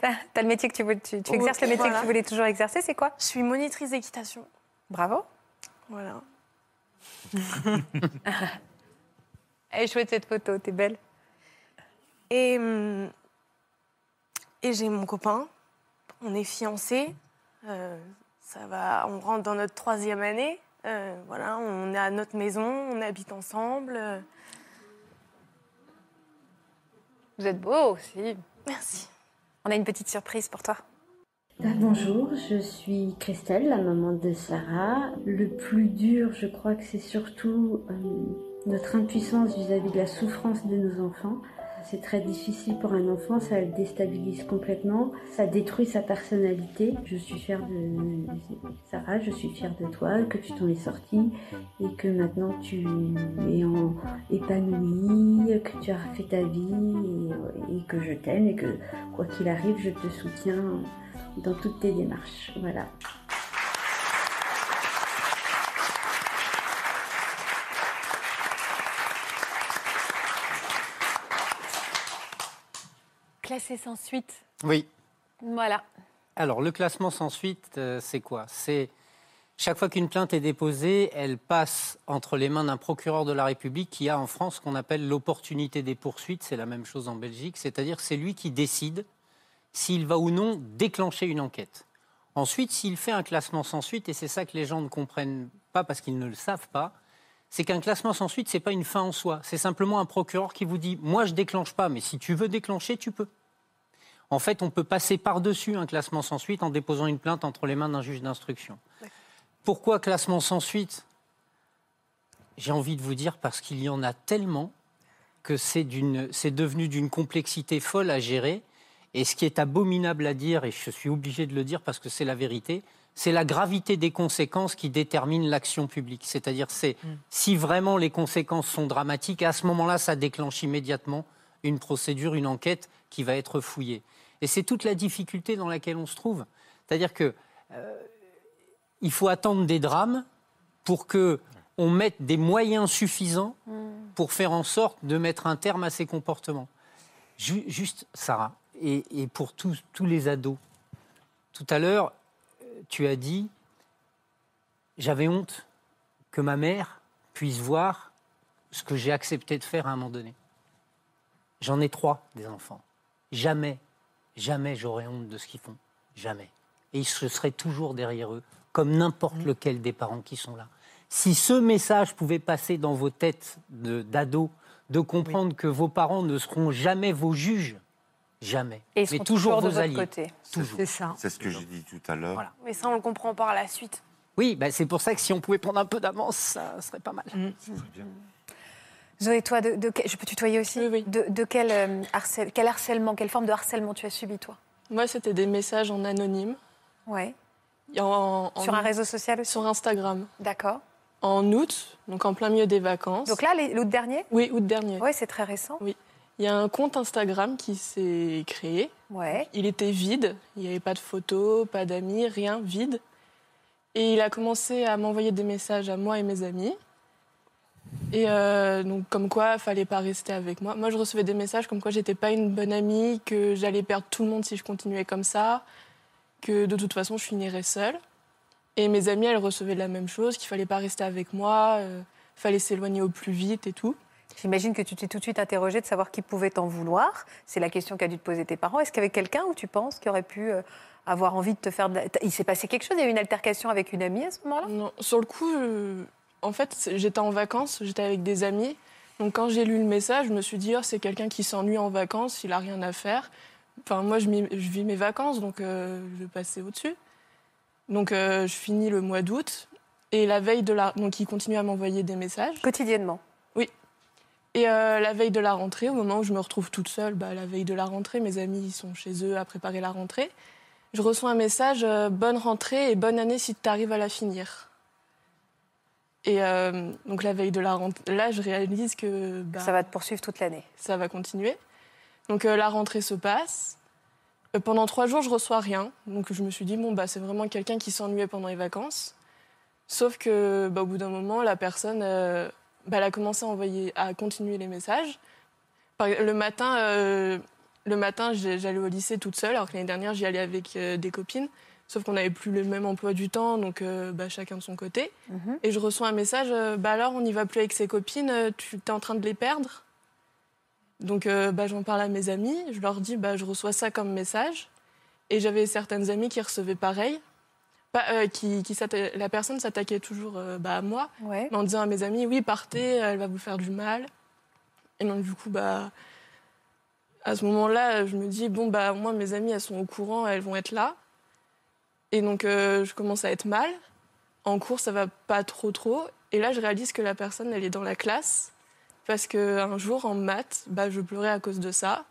Speaker 1: T'as t'as le métier que tu veux. Tu, tu
Speaker 2: Oh,
Speaker 1: exerces le métier que tu voulais toujours exercer, c'est quoi?
Speaker 2: Je suis monitrice d'équitation.
Speaker 1: Bravo.
Speaker 2: Voilà. <laughs>
Speaker 1: Elle est chouette cette photo, t'es belle.
Speaker 2: Et, hum, et j'ai mon copain. On est fiancés. Euh, ça va, on rentre dans notre troisième année. Euh, voilà, on est à notre maison, on habite ensemble.
Speaker 1: Vous êtes beau aussi.
Speaker 2: Merci.
Speaker 1: On a une petite surprise pour toi.
Speaker 9: Ah, Bonjour, je suis Christelle, la maman de Sarah. Le plus dur, je crois que c'est surtout euh, notre impuissance vis-à-vis de la souffrance de nos enfants. C'est très difficile pour un enfant, ça le déstabilise complètement, ça détruit sa personnalité. Je suis fière de Sarah, je suis fière de toi, que tu t'en es sortie et que maintenant tu es en épanouie, que tu as fait ta vie et, et que je t'aime et que quoi qu'il arrive, je te soutiens dans toutes tes démarches. Voilà.
Speaker 1: Classé sans suite.
Speaker 7: Oui.
Speaker 1: Voilà.
Speaker 7: Alors, le classement sans suite, euh, c'est quoi? C'est chaque fois qu'une plainte est déposée, elle passe entre les mains d'un procureur de la République qui a en France ce qu'on appelle l'opportunité des poursuites. C'est la même chose en Belgique. C'est-à-dire que c'est lui qui décide s'il va ou non déclencher une enquête. Ensuite, s'il fait un classement sans suite, et c'est ça que les gens ne comprennent pas parce qu'ils ne le savent pas, c'est qu'un classement sans suite, c'est pas une fin en soi. C'est simplement un procureur qui vous dit Moi, je déclenche pas, mais si tu veux déclencher, tu peux. En fait, on peut passer par-dessus un classement sans suite en déposant une plainte entre les mains d'un juge d'instruction. Pourquoi classement sans suite? J'ai envie de vous dire parce qu'il y en a tellement que c'est devenu d'une complexité folle à gérer. Et ce qui est abominable à dire, et je suis obligé de le dire parce que c'est la vérité, c'est la gravité des conséquences qui détermine l'action publique. C'est-à-dire, c'est si vraiment les conséquences sont dramatiques, à ce moment-là, ça déclenche immédiatement une procédure, une enquête qui va être fouillée. Et c'est toute la difficulté dans laquelle on se trouve. C'est-à-dire que euh, il faut attendre des drames pour que on mette des moyens suffisants pour faire en sorte de mettre un terme à ces comportements. Ju- juste, Sarah, et, et pour tous, tous les ados, tout à l'heure, euh, tu as dit, j'avais honte que ma mère puisse voir ce que j'ai accepté de faire à un moment donné. J'en ai trois des enfants. Jamais, jamais j'aurais honte de ce qu'ils font. Jamais. Et je serai toujours derrière eux, comme n'importe lequel des parents qui sont là. Si ce message pouvait passer dans vos têtes d'ados, de comprendre que vos parents ne seront jamais vos juges, Jamais.
Speaker 1: Et ils
Speaker 7: Mais toujours
Speaker 1: toujours de
Speaker 7: vos
Speaker 1: votre
Speaker 7: alliés.
Speaker 1: côté.
Speaker 7: Toujours.
Speaker 2: C'est ça.
Speaker 4: C'est ce que j'ai dit tout à l'heure.
Speaker 7: Voilà.
Speaker 2: Mais ça, on le comprend par la suite.
Speaker 7: Oui, bah, c'est pour ça que si on pouvait prendre un peu d'avance, ça serait pas mal.
Speaker 1: Zoé, toi, de, de quel- je peux tutoyer aussi
Speaker 6: Oui, oui.
Speaker 1: De, de quel, euh, harcèle- quel harcèlement, quelle forme de harcèlement tu as subi, toi?
Speaker 6: Moi, c'était des messages en anonyme.
Speaker 1: Ouais.
Speaker 6: Et en- en-
Speaker 1: Sur un réseau social aussi?
Speaker 6: Sur Instagram.
Speaker 1: D'accord.
Speaker 6: En août, donc en plein milieu des vacances.
Speaker 1: Donc là, l'août dernier?
Speaker 6: Oui, août dernier.
Speaker 1: Oui, c'est très récent.
Speaker 6: Il y a un compte Instagram qui s'est créé.
Speaker 1: Ouais.
Speaker 6: Il était vide. Il n'y avait pas de photos, pas d'amis, rien, vide. Et il a commencé à m'envoyer des messages à moi et mes amis. Et euh, donc, comme quoi, fallait pas rester avec moi. Moi, je recevais des messages comme quoi j'étais pas une bonne amie, que j'allais perdre tout le monde si je continuais comme ça, que de toute façon, je finirais seule. Et mes amies, elles recevaient la même chose, qu'il fallait pas rester avec moi, euh, fallait s'éloigner au plus vite et tout.
Speaker 1: J'imagine que tu t'es tout de suite interrogée de savoir qui pouvait t'en vouloir. C'est la question qu'a dû te poser tes parents. Est-ce qu'il y avait quelqu'un où tu penses qui aurait pu euh, avoir envie de te faire... de la- Il s'est passé quelque chose? Il y a eu une altercation avec une amie à ce moment-là?
Speaker 6: Non, sur le coup, euh, en fait, j'étais en vacances, j'étais avec des amis. Donc quand j'ai lu le message, je me suis dit, oh, c'est quelqu'un qui s'ennuie en vacances, il a rien à faire. Enfin, moi, je, vis mes vacances, donc euh, je vais passer au-dessus. Donc euh, je finis le mois d'août. Et la veille de la... Donc il continue à m'envoyer des messages.
Speaker 1: Quotidiennement
Speaker 6: Et euh, la veille de la rentrée, au moment où je me retrouve toute seule, bah, la veille de la rentrée, mes amis ils sont chez eux à préparer la rentrée. Je reçois un message Bonne rentrée et bonne année si tu arrives à la finir. Et euh, donc la veille de la rentrée, là je réalise que bah,
Speaker 1: Ça va te poursuivre toute l'année.
Speaker 6: ça va continuer. Donc euh, la rentrée se passe. Euh, pendant trois jours, je reçois rien. Donc je me suis dit, bon, bah, c'est vraiment quelqu'un qui s'ennuyait pendant les vacances. Sauf que bah, au bout d'un moment, la personne, bah, elle a commencé à, envoyer, à continuer les messages. Le matin, le matin j'allais au lycée toute seule, alors que l'année dernière, j'y allais avec des copines. Sauf qu'on n'avait plus le même emploi du temps, donc euh, bah, chacun de son côté.
Speaker 1: Mhm.
Speaker 6: Et je reçois un message, euh, bah alors on n'y va plus avec ses copines, euh, tu es en train de les perdre? Donc euh, bah, j'en parle à mes amis, je leur dis, bah, je reçois ça comme message. Et j'avais certaines amies qui recevaient pareil. Qui, qui la personne s'attaquait toujours bah, à moi,
Speaker 1: Ouais.
Speaker 6: en disant à mes amis, oui, partez, elle va vous faire du mal. Et donc du coup, bah, à ce moment-là, je me dis, bon, bah, moi, mes amies, elles sont au courant, elles vont être là. Et donc, euh, je commence à être mal. En cours, ça va pas trop, trop. Et là, je réalise que la personne, elle est dans la classe. Parce qu'un jour, en maths, bah, je pleurais à cause de ça.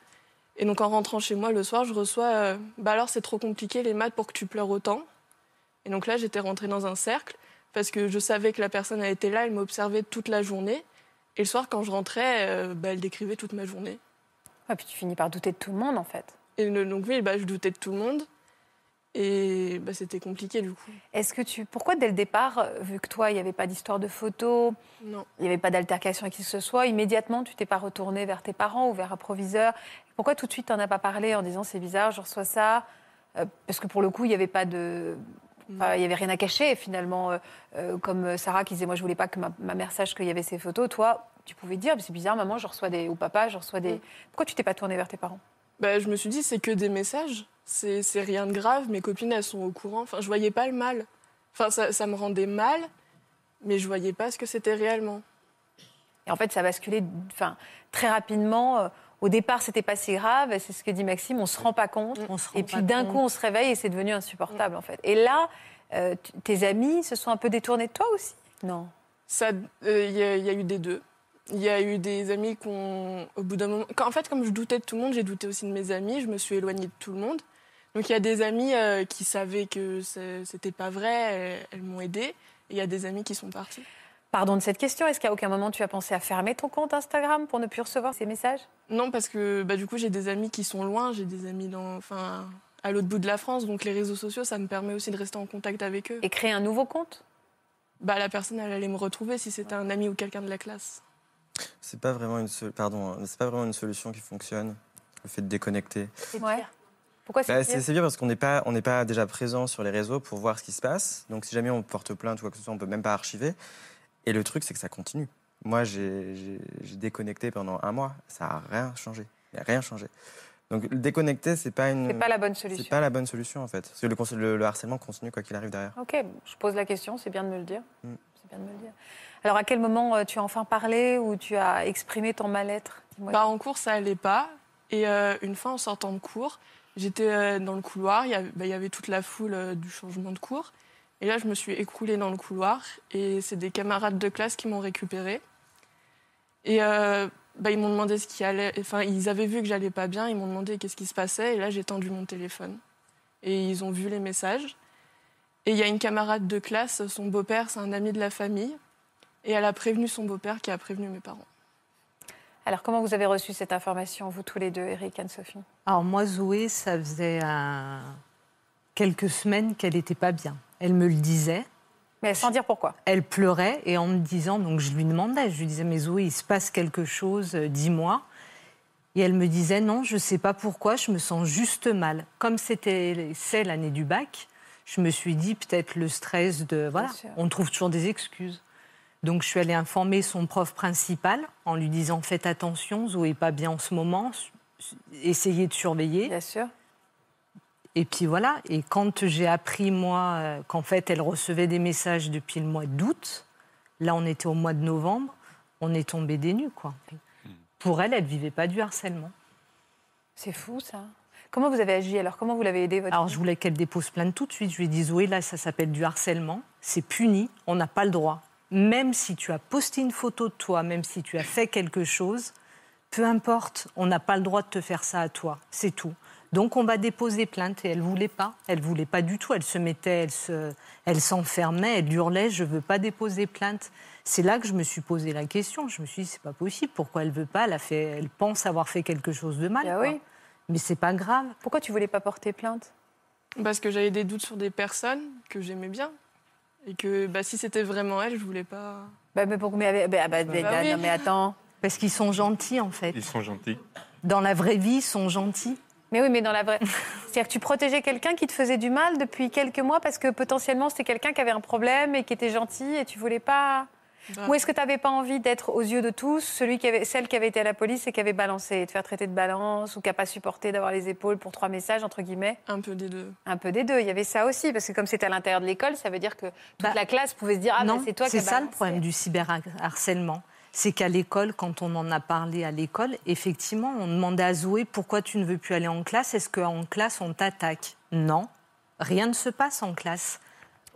Speaker 6: Et donc, en rentrant chez moi le soir, je reçois euh, Bah alors, c'est trop compliqué les maths pour que tu pleures autant. Et donc là, j'étais rentrée dans un cercle. Parce que je savais que la personne, elle était là, elle m'observait toute la journée. Et le soir, quand je rentrais, euh, bah, elle décrivait toute ma journée.
Speaker 1: Et puis tu finis par douter de tout le monde, en fait.
Speaker 6: Et donc, oui, bah, je doutais de tout le monde. Et bah, c'était compliqué, du coup.
Speaker 1: Est-ce que tu... Pourquoi, dès le départ, euh, vu que toi, il n'y avait pas d'histoire de photos,
Speaker 6: Non.
Speaker 1: il n'y avait pas d'altercation avec qui que ce soit, immédiatement, tu t'es pas retourné vers tes parents ou vers un proviseur? Pourquoi tout de suite, tu n'en as pas parlé en disant c'est bizarre, je reçois ça? Euh, Parce que pour le coup, il n'y avait pas de... Enfin, il n'y avait rien à cacher finalement, Euh, euh, comme Sarah qui disait moi je voulais pas que ma, ma mère sache qu'il y avait ces photos. Toi, tu pouvais dire c'est bizarre, maman, je reçois des ou papa, je reçois des.
Speaker 6: Mm.
Speaker 1: Pourquoi tu t'es pas tourné vers tes parents?
Speaker 6: Bah, je me suis dit, c'est que des messages. C'est c'est rien de grave. Mes copines, elles sont au courant. Enfin, je voyais pas le mal. Enfin, ça, ça me rendait mal, mais je voyais pas ce que c'était réellement.
Speaker 1: Et en fait, ça a basculé enfin, très rapidement. Euh, Au départ, c'était pas si grave, c'est ce que dit Maxime, on se rend pas compte.
Speaker 2: On se rend
Speaker 1: Et puis d'un coup, on se réveille et c'est devenu insupportable en fait. Et là, euh, tes amis se sont un peu détournés de toi aussi? Non.
Speaker 6: Ça, euh, y, il y a eu des deux. Il y a eu des amis qu'on, au bout d'un moment, quand, en fait, comme je doutais de tout le monde, j'ai douté aussi de mes amis. Je me suis éloignée de tout le monde. Donc il y a des amis euh, qui savaient que c'était pas vrai, elles, elles m'ont aidée. Et il y a des amis qui sont partis.
Speaker 1: Pardon de cette question, est-ce qu'à aucun moment tu as pensé à fermer ton compte Instagram pour ne plus recevoir ces messages?
Speaker 6: Non, parce que bah, du coup, j'ai des amis qui sont loin, j'ai des amis dans, enfin, à l'autre bout de la France, donc les réseaux sociaux, ça me permet aussi de rester en contact avec eux.
Speaker 1: Et créer un nouveau compte?
Speaker 6: Bah, la personne, elle allait me retrouver si c'était un ami ou quelqu'un de la classe.
Speaker 3: C'est pas vraiment une pardon, hein, c'est pas vraiment une solution qui fonctionne. Le fait de déconnecter.
Speaker 1: Ouais. Pourquoi c'est
Speaker 3: Bah,
Speaker 1: pire
Speaker 3: c'est c'est bien parce qu'on n'est pas on n'est pas déjà présent sur les réseaux pour voir ce qui se passe. Donc si jamais on porte plainte ou quoi que ce soit, on peut même pas archiver. Et le truc c'est que ça continue. Moi j'ai déconnecté pendant un mois, ça a rien changé, il a rien changé. Donc le déconnecter c'est pas une
Speaker 1: C'est pas la bonne solution.
Speaker 3: c'est pas la bonne solution en fait. Parce que le, cons- le- le harcèlement continue quoi qu'il arrive derrière.
Speaker 1: Ok, je pose la question, c'est bien de me le dire.
Speaker 3: Mm.
Speaker 1: C'est bien de me le dire. Alors à quel moment euh, tu as enfin parlé ou tu as exprimé ton mal-être?
Speaker 6: Bah, en cours, ça allait pas. Et euh, une fois, en sortant de cours, j'étais euh, dans le couloir. Il y, avait, bah, il y avait toute la foule euh, du changement de cours. Et là, je me suis écroulée dans le couloir. Et c'est des camarades de classe qui m'ont récupérée. Et euh, bah, ils m'ont demandé ce qui allait. Enfin, ils avaient vu que j'allais pas bien. Ils m'ont demandé qu'est-ce qui se passait. Et là, j'ai tendu mon téléphone. Et ils ont vu les messages. Et il y a une camarade de classe, son beau-père, c'est un ami de la famille. Et elle a prévenu son beau-père qui a prévenu mes parents.
Speaker 1: Alors, comment vous avez reçu cette information, vous tous les deux, Eric, Anne-Sophie?
Speaker 10: Alors moi, Zoé, ça faisait un- quelques semaines qu'elle n'était pas bien. Elle me le disait.
Speaker 1: Mais sans dire pourquoi.
Speaker 10: Elle pleurait et en me disant, donc je lui demandais, je lui disais, mais Zoé, il se passe quelque chose, euh, dis-moi. Et elle me disait, non, je ne sais pas pourquoi, je me sens juste mal. Comme c'était c'est l'année du bac, je me suis dit peut-être le stress de... Voilà, on trouve toujours des excuses. Donc je suis allée informer son prof principal en lui disant, faites attention, Zoé n'est pas bien en ce moment, essayez de surveiller.
Speaker 1: Bien sûr.
Speaker 10: Et puis voilà, et quand j'ai appris, moi, euh, qu'en fait, elle recevait des messages depuis le mois d'août, là, on était au mois de novembre, on est tombé des nues, quoi. Pour elle, elle ne vivait pas du harcèlement.
Speaker 1: C'est fou, ça. Comment vous avez agi alors? Comment vous l'avez aidé votre
Speaker 10: Alors, je voulais qu'elle dépose plainte tout de suite. Je lui ai dit, Zoé, là, ça s'appelle du harcèlement, c'est puni, on n'a pas le droit. Même si tu as posté une photo de toi, même si tu as fait quelque chose, peu importe, on n'a pas le droit de te faire ça à toi, c'est tout. Donc on va déposer plainte et elle voulait pas, elle voulait pas du tout, elle se mettait, elle se, elle s'enfermait, elle hurlait, je veux pas déposer plainte. C'est là que je me suis posé la question, je me suis dit c'est pas possible, pourquoi elle veut pas, elle a fait, elle pense avoir fait quelque chose de mal.
Speaker 1: Ah oui.
Speaker 10: Mais c'est pas grave.
Speaker 1: Pourquoi tu voulais pas porter plainte?
Speaker 6: Parce que j'avais des doutes sur des personnes que j'aimais bien. Et que bah, si c'était vraiment elle, je voulais pas.
Speaker 1: bah, mais pourquoi mais, bah, bah, bah,
Speaker 6: oui.
Speaker 1: Non, mais attends.
Speaker 10: Parce qu'ils sont gentils en fait.
Speaker 11: Ils sont gentils.
Speaker 10: Dans la vraie vie, ils sont gentils.
Speaker 1: Mais oui, mais dans la vraie. <laughs> C'est-à-dire que tu protégeais quelqu'un qui te faisait du mal depuis quelques mois parce que potentiellement c'était quelqu'un qui avait un problème et qui était gentil et tu voulais pas.
Speaker 6: Bah,
Speaker 1: Ou est-ce que tu n'avais pas envie d'être aux yeux de tous celui qui avait, celle qui avait été à la police et qui avait balancé, et te faire traiter de balance ou qui n'a pas supporté d'avoir les épaules pour trois messages, entre guillemets?
Speaker 6: Un peu des deux.
Speaker 1: Un peu des deux. Il y avait ça aussi, parce que comme c'était à l'intérieur de l'école, ça veut dire que toute
Speaker 10: Bah,
Speaker 1: la classe pouvait se dire Ah,
Speaker 10: non,
Speaker 1: mais c'est toi qui
Speaker 10: c'est ça le problème du cyberharcèlement. C'est qu'à l'école, quand on en a parlé à l'école, effectivement, on demandait à Zoé pourquoi tu ne veux plus aller en classe? Est-ce qu'en classe, on t'attaque? Non, rien ne se passe en classe.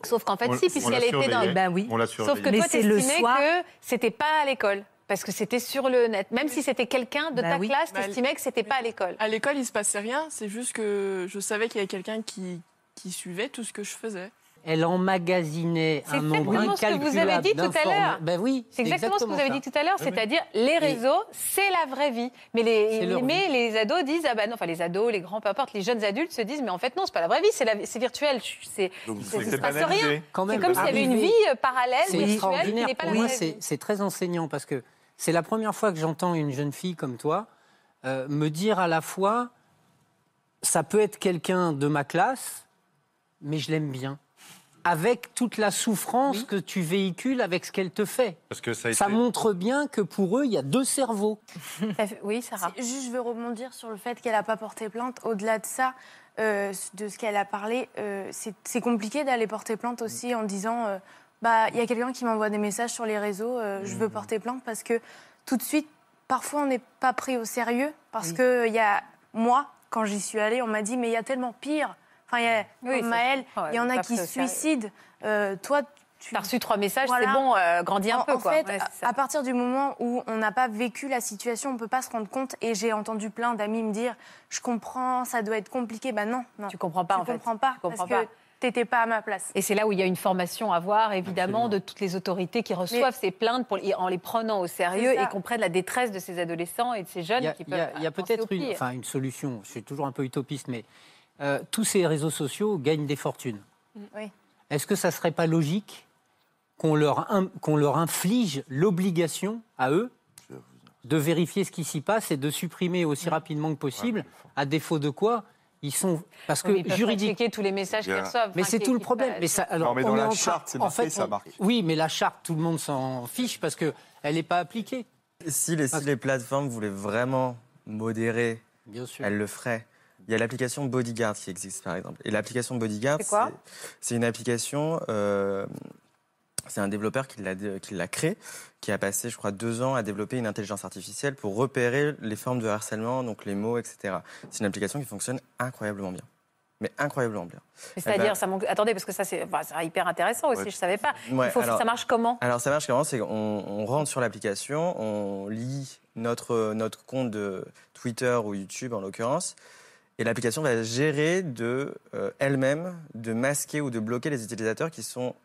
Speaker 1: Sauf qu'en fait,
Speaker 11: On-
Speaker 1: si, puisqu'elle était dans.
Speaker 10: Ben oui.
Speaker 11: On l'a
Speaker 1: Sauf que
Speaker 10: Mais
Speaker 1: toi,
Speaker 10: c'est le
Speaker 1: t'estimais
Speaker 10: soir.
Speaker 1: que c'était pas à l'école. Parce que c'était sur le net. Même si c'était quelqu'un de
Speaker 10: Bah
Speaker 1: ta
Speaker 10: oui.
Speaker 1: classe,
Speaker 6: Bah,
Speaker 1: t'estimais que c'était pas à l'école.
Speaker 6: À l'école, il se passait rien. C'est juste que je savais qu'il y avait quelqu'un qui, qui suivait tout ce que je faisais.
Speaker 7: Elle emmagasinait
Speaker 1: C'est
Speaker 7: un nombre
Speaker 1: exactement ce que vous
Speaker 7: incalculable
Speaker 1: avez dit tout à l'heure.
Speaker 7: Ben oui,
Speaker 1: C'est exactement, ce que vous avez
Speaker 7: ça.
Speaker 1: dit tout à l'heure, c'est-à-dire les réseaux, c'est la vraie vie. Mais, les, mais les ados disent, ah bah non, enfin les ados, les grands, peu importe, les jeunes adultes se disent, mais en fait non, c'est pas la vraie vie, c'est virtuel, c'est se passe rien. C'est comme s'il y avait une vie euh, parallèle,
Speaker 7: C'est
Speaker 1: virtuelle, qui
Speaker 7: extraordinaire.
Speaker 1: n'est pas la
Speaker 7: Pour moi,
Speaker 1: vraie
Speaker 7: c'est
Speaker 1: vie.
Speaker 7: c'est très enseignant parce que c'est la première fois que j'entends une jeune fille comme toi euh, me dire à la fois ça peut être quelqu'un de ma classe, mais je l'aime bien. Avec toute la souffrance que tu véhicules avec ce qu'elle te fait.
Speaker 11: Parce que ça
Speaker 7: montre bien que pour eux, il y a deux cerveaux. <laughs>
Speaker 1: Oui, Sarah.
Speaker 2: Juste, je veux rebondir sur le fait qu'elle n'a pas porté plainte. Au-delà de ça, euh, de ce qu'elle a parlé, euh, c'est compliqué d'aller porter plainte aussi en disant euh, bah il y a quelqu'un qui m'envoie des messages sur les réseaux, euh, je veux porter plainte parce que tout de suite, parfois on n'est pas pris au sérieux parce que il y a moi quand j'y suis allée, on m'a dit mais il y a tellement pire. Enfin, il y a
Speaker 1: Oui,
Speaker 2: comme
Speaker 1: c'est-
Speaker 2: Maëlle, il
Speaker 1: ouais,
Speaker 2: y en a qui se suicident. Euh, toi, tu
Speaker 1: T'as reçu trois messages,
Speaker 2: Voilà.
Speaker 1: c'est bon, euh, grandis un
Speaker 2: en,
Speaker 1: peu,
Speaker 2: en
Speaker 1: quoi.
Speaker 2: fait,
Speaker 1: Ouais,
Speaker 2: à- partir du moment où on n'a pas vécu la situation, on ne peut pas se rendre compte. Et j'ai entendu plein d'amis me dire Je comprends, ça doit être compliqué. Ben non, non.
Speaker 1: Tu comprends pas,
Speaker 2: tu
Speaker 1: en fait.
Speaker 2: comprends pas.
Speaker 1: Tu comprends
Speaker 2: parce
Speaker 1: pas.
Speaker 2: que t'étais pas à ma place.
Speaker 1: Et c'est là où il y a une formation à voir, évidemment, de toutes les autorités qui reçoivent ces plaintes pour, en les prenant au sérieux et comprennent la détresse de ces adolescents et de ces jeunes
Speaker 7: Il y a,
Speaker 1: qui peuvent.
Speaker 7: il y a peut-être une, enfin, une solution, je suis toujours un peu utopiste, mais euh, tous ces réseaux sociaux gagnent des fortunes.
Speaker 2: Oui.
Speaker 7: Est-ce que ça ne serait pas logique qu'on leur, inflige l'obligation à eux de vérifier ce qui s'y passe et de supprimer aussi rapidement que possible, à défaut de quoi ils sont... Parce que
Speaker 1: Oui, ils tous les messages qu'ils
Speaker 4: Bien.
Speaker 1: reçovent.
Speaker 7: Mais
Speaker 1: enfin,
Speaker 7: c'est tout le problème. Mais ça, alors,
Speaker 5: Non, mais dans la
Speaker 7: en
Speaker 5: charte, c'est
Speaker 7: en fait,
Speaker 5: ça,
Speaker 7: on-
Speaker 5: Marc.
Speaker 7: Oui, mais la charte, tout le monde s'en fiche parce qu'elle n'est pas appliquée.
Speaker 3: Si les, si les plateformes voulaient vraiment modérer,
Speaker 7: Bien sûr.
Speaker 3: elles le feraient. Il y a l'application Bodyguard qui existe, par exemple. Et l'application Bodyguard,
Speaker 1: C'est
Speaker 3: une application euh, C'est un développeur qui l'a créé, qui a passé, je crois, deux ans à développer une intelligence artificielle pour repérer les formes de harcèlement, donc les mots, etc. C'est une application qui fonctionne incroyablement bien. Mais incroyablement bien.
Speaker 1: Mais C'est-à-dire,
Speaker 3: Eh ben-
Speaker 1: ça manque... attendez, parce que ça c'est enfin, hyper intéressant aussi,
Speaker 3: Ouais.
Speaker 1: je savais pas.
Speaker 3: Ouais,
Speaker 1: Il faut...
Speaker 3: alors-
Speaker 1: Ça marche comment?
Speaker 3: Alors ça marche comment? C'est qu'on on rentre sur l'application, on lit notre, notre compte de Twitter ou YouTube en l'occurrence, et l'application va gérer de euh, elle-même de masquer ou de bloquer les utilisateurs qui sont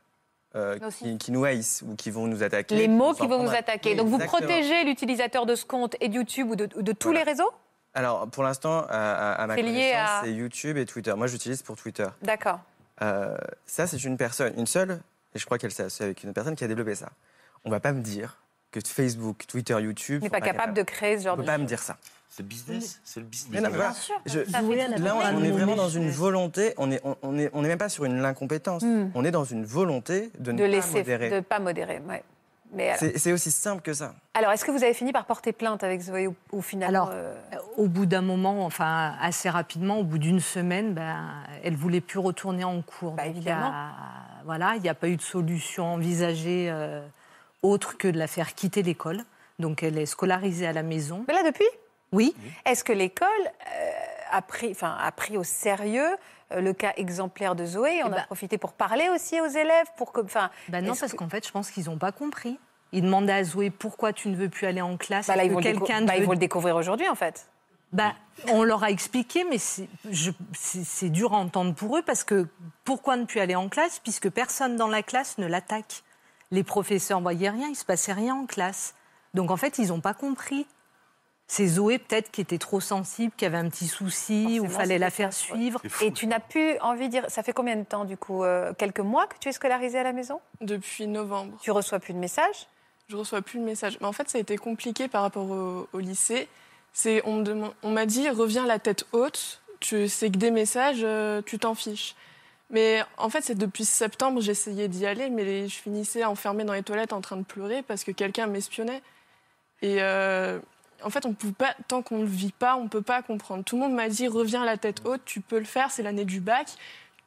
Speaker 3: euh, qui, qui nous haïssent ou qui vont nous attaquer.
Speaker 1: Les mots qui vont
Speaker 3: à-
Speaker 1: attaquer. Donc vous protégez l'utilisateur de ce compte et de YouTube ou de, ou de tous
Speaker 3: Voilà.
Speaker 1: les réseaux?
Speaker 3: Alors pour l'instant, à, à- ma connaissance,
Speaker 1: à-
Speaker 3: c'est YouTube et Twitter. Moi, j'utilise pour Twitter.
Speaker 1: D'accord.
Speaker 3: Euh, ça, c'est une personne, une seule, et je crois qu'elle s'est associée avec une personne qui a développé ça. On va pas me dire que Facebook, Twitter, YouTube.
Speaker 1: n'est pas capable de créer ce genre
Speaker 3: On peut
Speaker 1: de
Speaker 3: pas me dire ça.
Speaker 4: C'est business, c'est le business.
Speaker 3: Mais non, voilà. Je-
Speaker 1: Ça fait-
Speaker 3: là, on, on est vraiment dans une volonté. On est, on, on est, on est même pas sur une incompétence.
Speaker 1: Hmm.
Speaker 3: On est dans une volonté de ne
Speaker 1: de
Speaker 3: pas
Speaker 1: laisser,
Speaker 3: modérer.
Speaker 1: de pas modérer. ouais. Mais
Speaker 3: C'est aussi simple que ça.
Speaker 1: alors, est-ce que vous avez fini par porter plainte avec Zoé finalement
Speaker 10: Alors,
Speaker 1: euh,
Speaker 10: Au bout d'un moment, enfin assez rapidement, au bout d'une semaine, ben, elle voulait plus retourner en cours.
Speaker 1: Bah,
Speaker 10: il
Speaker 1: évidemment.
Speaker 10: a- voilà, il n'y a pas eu de solution envisagée euh, autre que de la faire quitter l'école. Donc elle est scolarisée à la maison.
Speaker 1: Mais là, depuis?
Speaker 10: Oui.
Speaker 1: Est-ce que l'école euh, a, pris, enfin, a pris au sérieux euh, le cas exemplaire de Zoé? On
Speaker 10: Eh
Speaker 1: a
Speaker 10: ben-
Speaker 1: profité pour parler aussi aux élèves pour que, enfin,
Speaker 10: Ben non, parce
Speaker 1: que-
Speaker 10: qu'en fait, je pense qu'ils n'ont pas compris. Ils demandaient à Zoé pourquoi tu ne veux plus aller en classe.
Speaker 1: bah, là, ils vont,
Speaker 10: quelqu'un
Speaker 1: bah,
Speaker 10: te
Speaker 1: ils
Speaker 10: veut-
Speaker 1: vont le découvrir aujourd'hui, en fait.
Speaker 10: Bah, on leur a expliqué, mais c'est dur à entendre pour eux parce que pourquoi ne plus aller en classe puisque personne dans la classe ne l'attaque? Les professeurs ne voyaient rien, il ne se passait rien en classe. Donc en fait, ils n'ont pas compris. C'est Zoé peut-être qui était trop sensible, qui avait un petit souci, où il fallait la faire suivre.
Speaker 1: Et tu n'as plus envie de dire. Ça fait combien de temps, du coup euh, Quelques mois que tu es scolarisée à la maison?
Speaker 6: Depuis novembre.
Speaker 1: Tu reçois plus de messages?
Speaker 6: Je reçois plus de messages. Mais en fait, ça a été compliqué par rapport au, au lycée. C'est, on, me demande- on m'a dit, reviens la tête haute. Tu sais que des messages, euh, tu t'en fiches. Mais en fait, c'est depuis septembre, j'essayais d'y aller, mais je finissais enfermée dans les toilettes en train de pleurer parce que quelqu'un m'espionnait. Et euh, en fait, on peut pas, tant qu'on ne le vit pas, on ne peut pas comprendre. Tout le monde m'a dit, reviens la tête haute, tu peux le faire, c'est l'année du bac.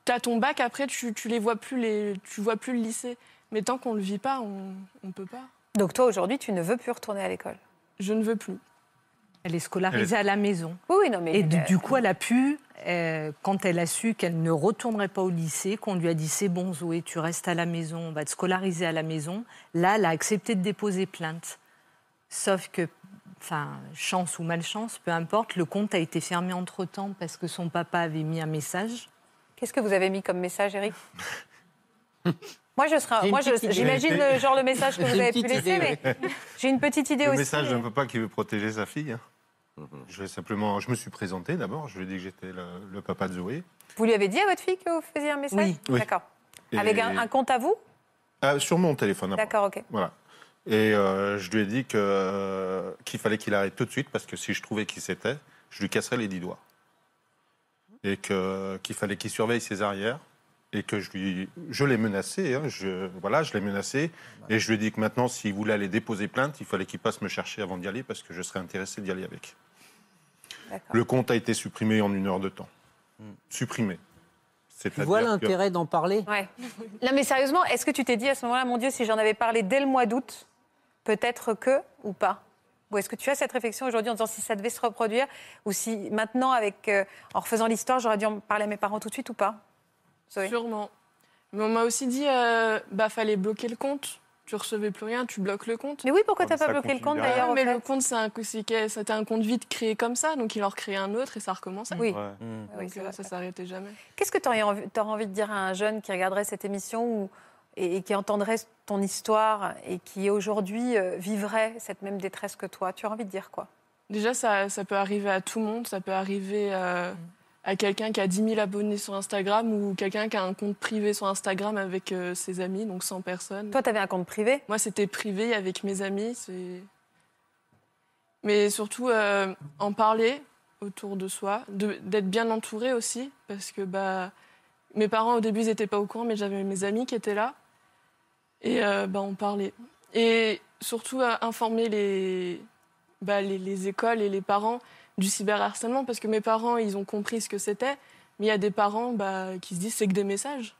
Speaker 6: Tu as ton bac, après, tu, tu les vois plus, les, tu vois plus le lycée. Mais tant qu'on ne le vit pas, on ne peut pas.
Speaker 1: Donc toi, aujourd'hui, tu ne veux plus retourner à l'école?
Speaker 6: Je ne veux plus.
Speaker 10: Elle est scolarisée à la maison.
Speaker 1: Oui, oui, non, mais.
Speaker 10: Et du, du coup, elle a pu, euh, quand elle a su qu'elle ne retournerait pas au lycée, qu'on lui a dit c'est bon Zoé, tu restes à la maison, on va te scolariser à la maison, là, elle a accepté de déposer plainte. Sauf que, enfin, chance ou malchance, peu importe, le compte a été fermé entre-temps parce que son papa avait mis un message.
Speaker 1: Qu'est-ce que vous avez mis comme message, Eric <laughs> Moi, je
Speaker 7: une
Speaker 1: moi, j'imagine le genre le message que vous avez pu laisser,
Speaker 7: idée,
Speaker 1: mais <laughs> j'ai une petite idée
Speaker 11: Le
Speaker 1: aussi.
Speaker 11: message
Speaker 1: mais-
Speaker 11: d'un papa qui veut protéger sa fille. hein. Je vais simplement, je me suis présenté d'abord. Je lui ai dit que j'étais le, le papa de Zoé.
Speaker 1: Vous lui avez dit à votre fille que vous faisiez un message
Speaker 10: Oui.
Speaker 11: Oui.
Speaker 1: D'accord. Avec un, un compte à vous
Speaker 11: Ah, sur mon téléphone.
Speaker 1: D'accord, ok.
Speaker 11: Voilà. Et euh, je lui ai dit que qu'il fallait qu'il arrête tout de suite parce que si je trouvais qui c'était, je lui casserais les dix doigts. Et que qu'il fallait qu'il surveille ses arrières et que je lui, je l'ai menacé. hein, je, voilà, je l'ai menacé et je lui ai dit que maintenant, s'il voulait aller déposer plainte, il fallait qu'il passe me chercher avant d'y aller parce que je serais intéressé d'y aller avec.
Speaker 1: D'accord.
Speaker 11: Le compte a été supprimé en une heure de temps. Supprimé.
Speaker 7: Tu vois
Speaker 11: que-
Speaker 7: l'intérêt d'en parler?
Speaker 1: Ouais. Non, mais sérieusement, est-ce que tu t'es dit à ce moment-là, mon Dieu, si j'en avais parlé dès le mois d'août, peut-être que ou pas Ou est-ce que tu as cette réflexion aujourd'hui en disant si ça devait se reproduire ou si maintenant, avec, euh, en refaisant l'histoire, j'aurais dû en parler à mes parents tout de suite ou pas Zoé
Speaker 6: Sûrement. Mais on m'a aussi dit, euh, bah fallait bloquer le compte. Tu recevais plus rien, tu bloques le compte.
Speaker 1: Mais oui, pourquoi
Speaker 11: Oh,
Speaker 1: t'as pas bloqué le compte d'ailleurs au
Speaker 6: mais
Speaker 1: fait
Speaker 6: le compte, un- c'était un compte vide créé comme ça, donc il en recréait un autre et ça recommençait.
Speaker 1: Oui.
Speaker 3: Mm.
Speaker 1: Oui,
Speaker 6: Donc,
Speaker 1: c'est
Speaker 6: euh, ça s'arrêtait jamais.
Speaker 1: Qu'est-ce que tu aurais, envie de dire à un jeune qui regarderait cette émission ou- et, et qui entendrait ton histoire et qui aujourd'hui euh, vivrait cette même détresse que toi Tu as envie de dire quoi?
Speaker 6: Déjà, ça, ça peut arriver à tout le monde. Ça peut arriver euh, à quelqu'un qui a 10 000 abonnés sur Instagram ou quelqu'un qui a un compte privé sur Instagram avec euh, ses amis, donc 100 personnes.
Speaker 1: Toi, tu avais un compte privé?
Speaker 6: Moi, c'était privé avec mes amis. Mais surtout, euh, en parler autour de soi, d'être bien entouré aussi, parce que bah, mes parents, au début, ils n'étaient pas au courant, mais j'avais mes amis qui étaient là. Et euh, bah, on parlait. Et surtout, euh, informer les, bah, les, les écoles et les parents du cyberharcèlement, parce que mes parents, ils ont compris ce que c'était, mais il y a des parents bah, qui se disent c'est que des messages.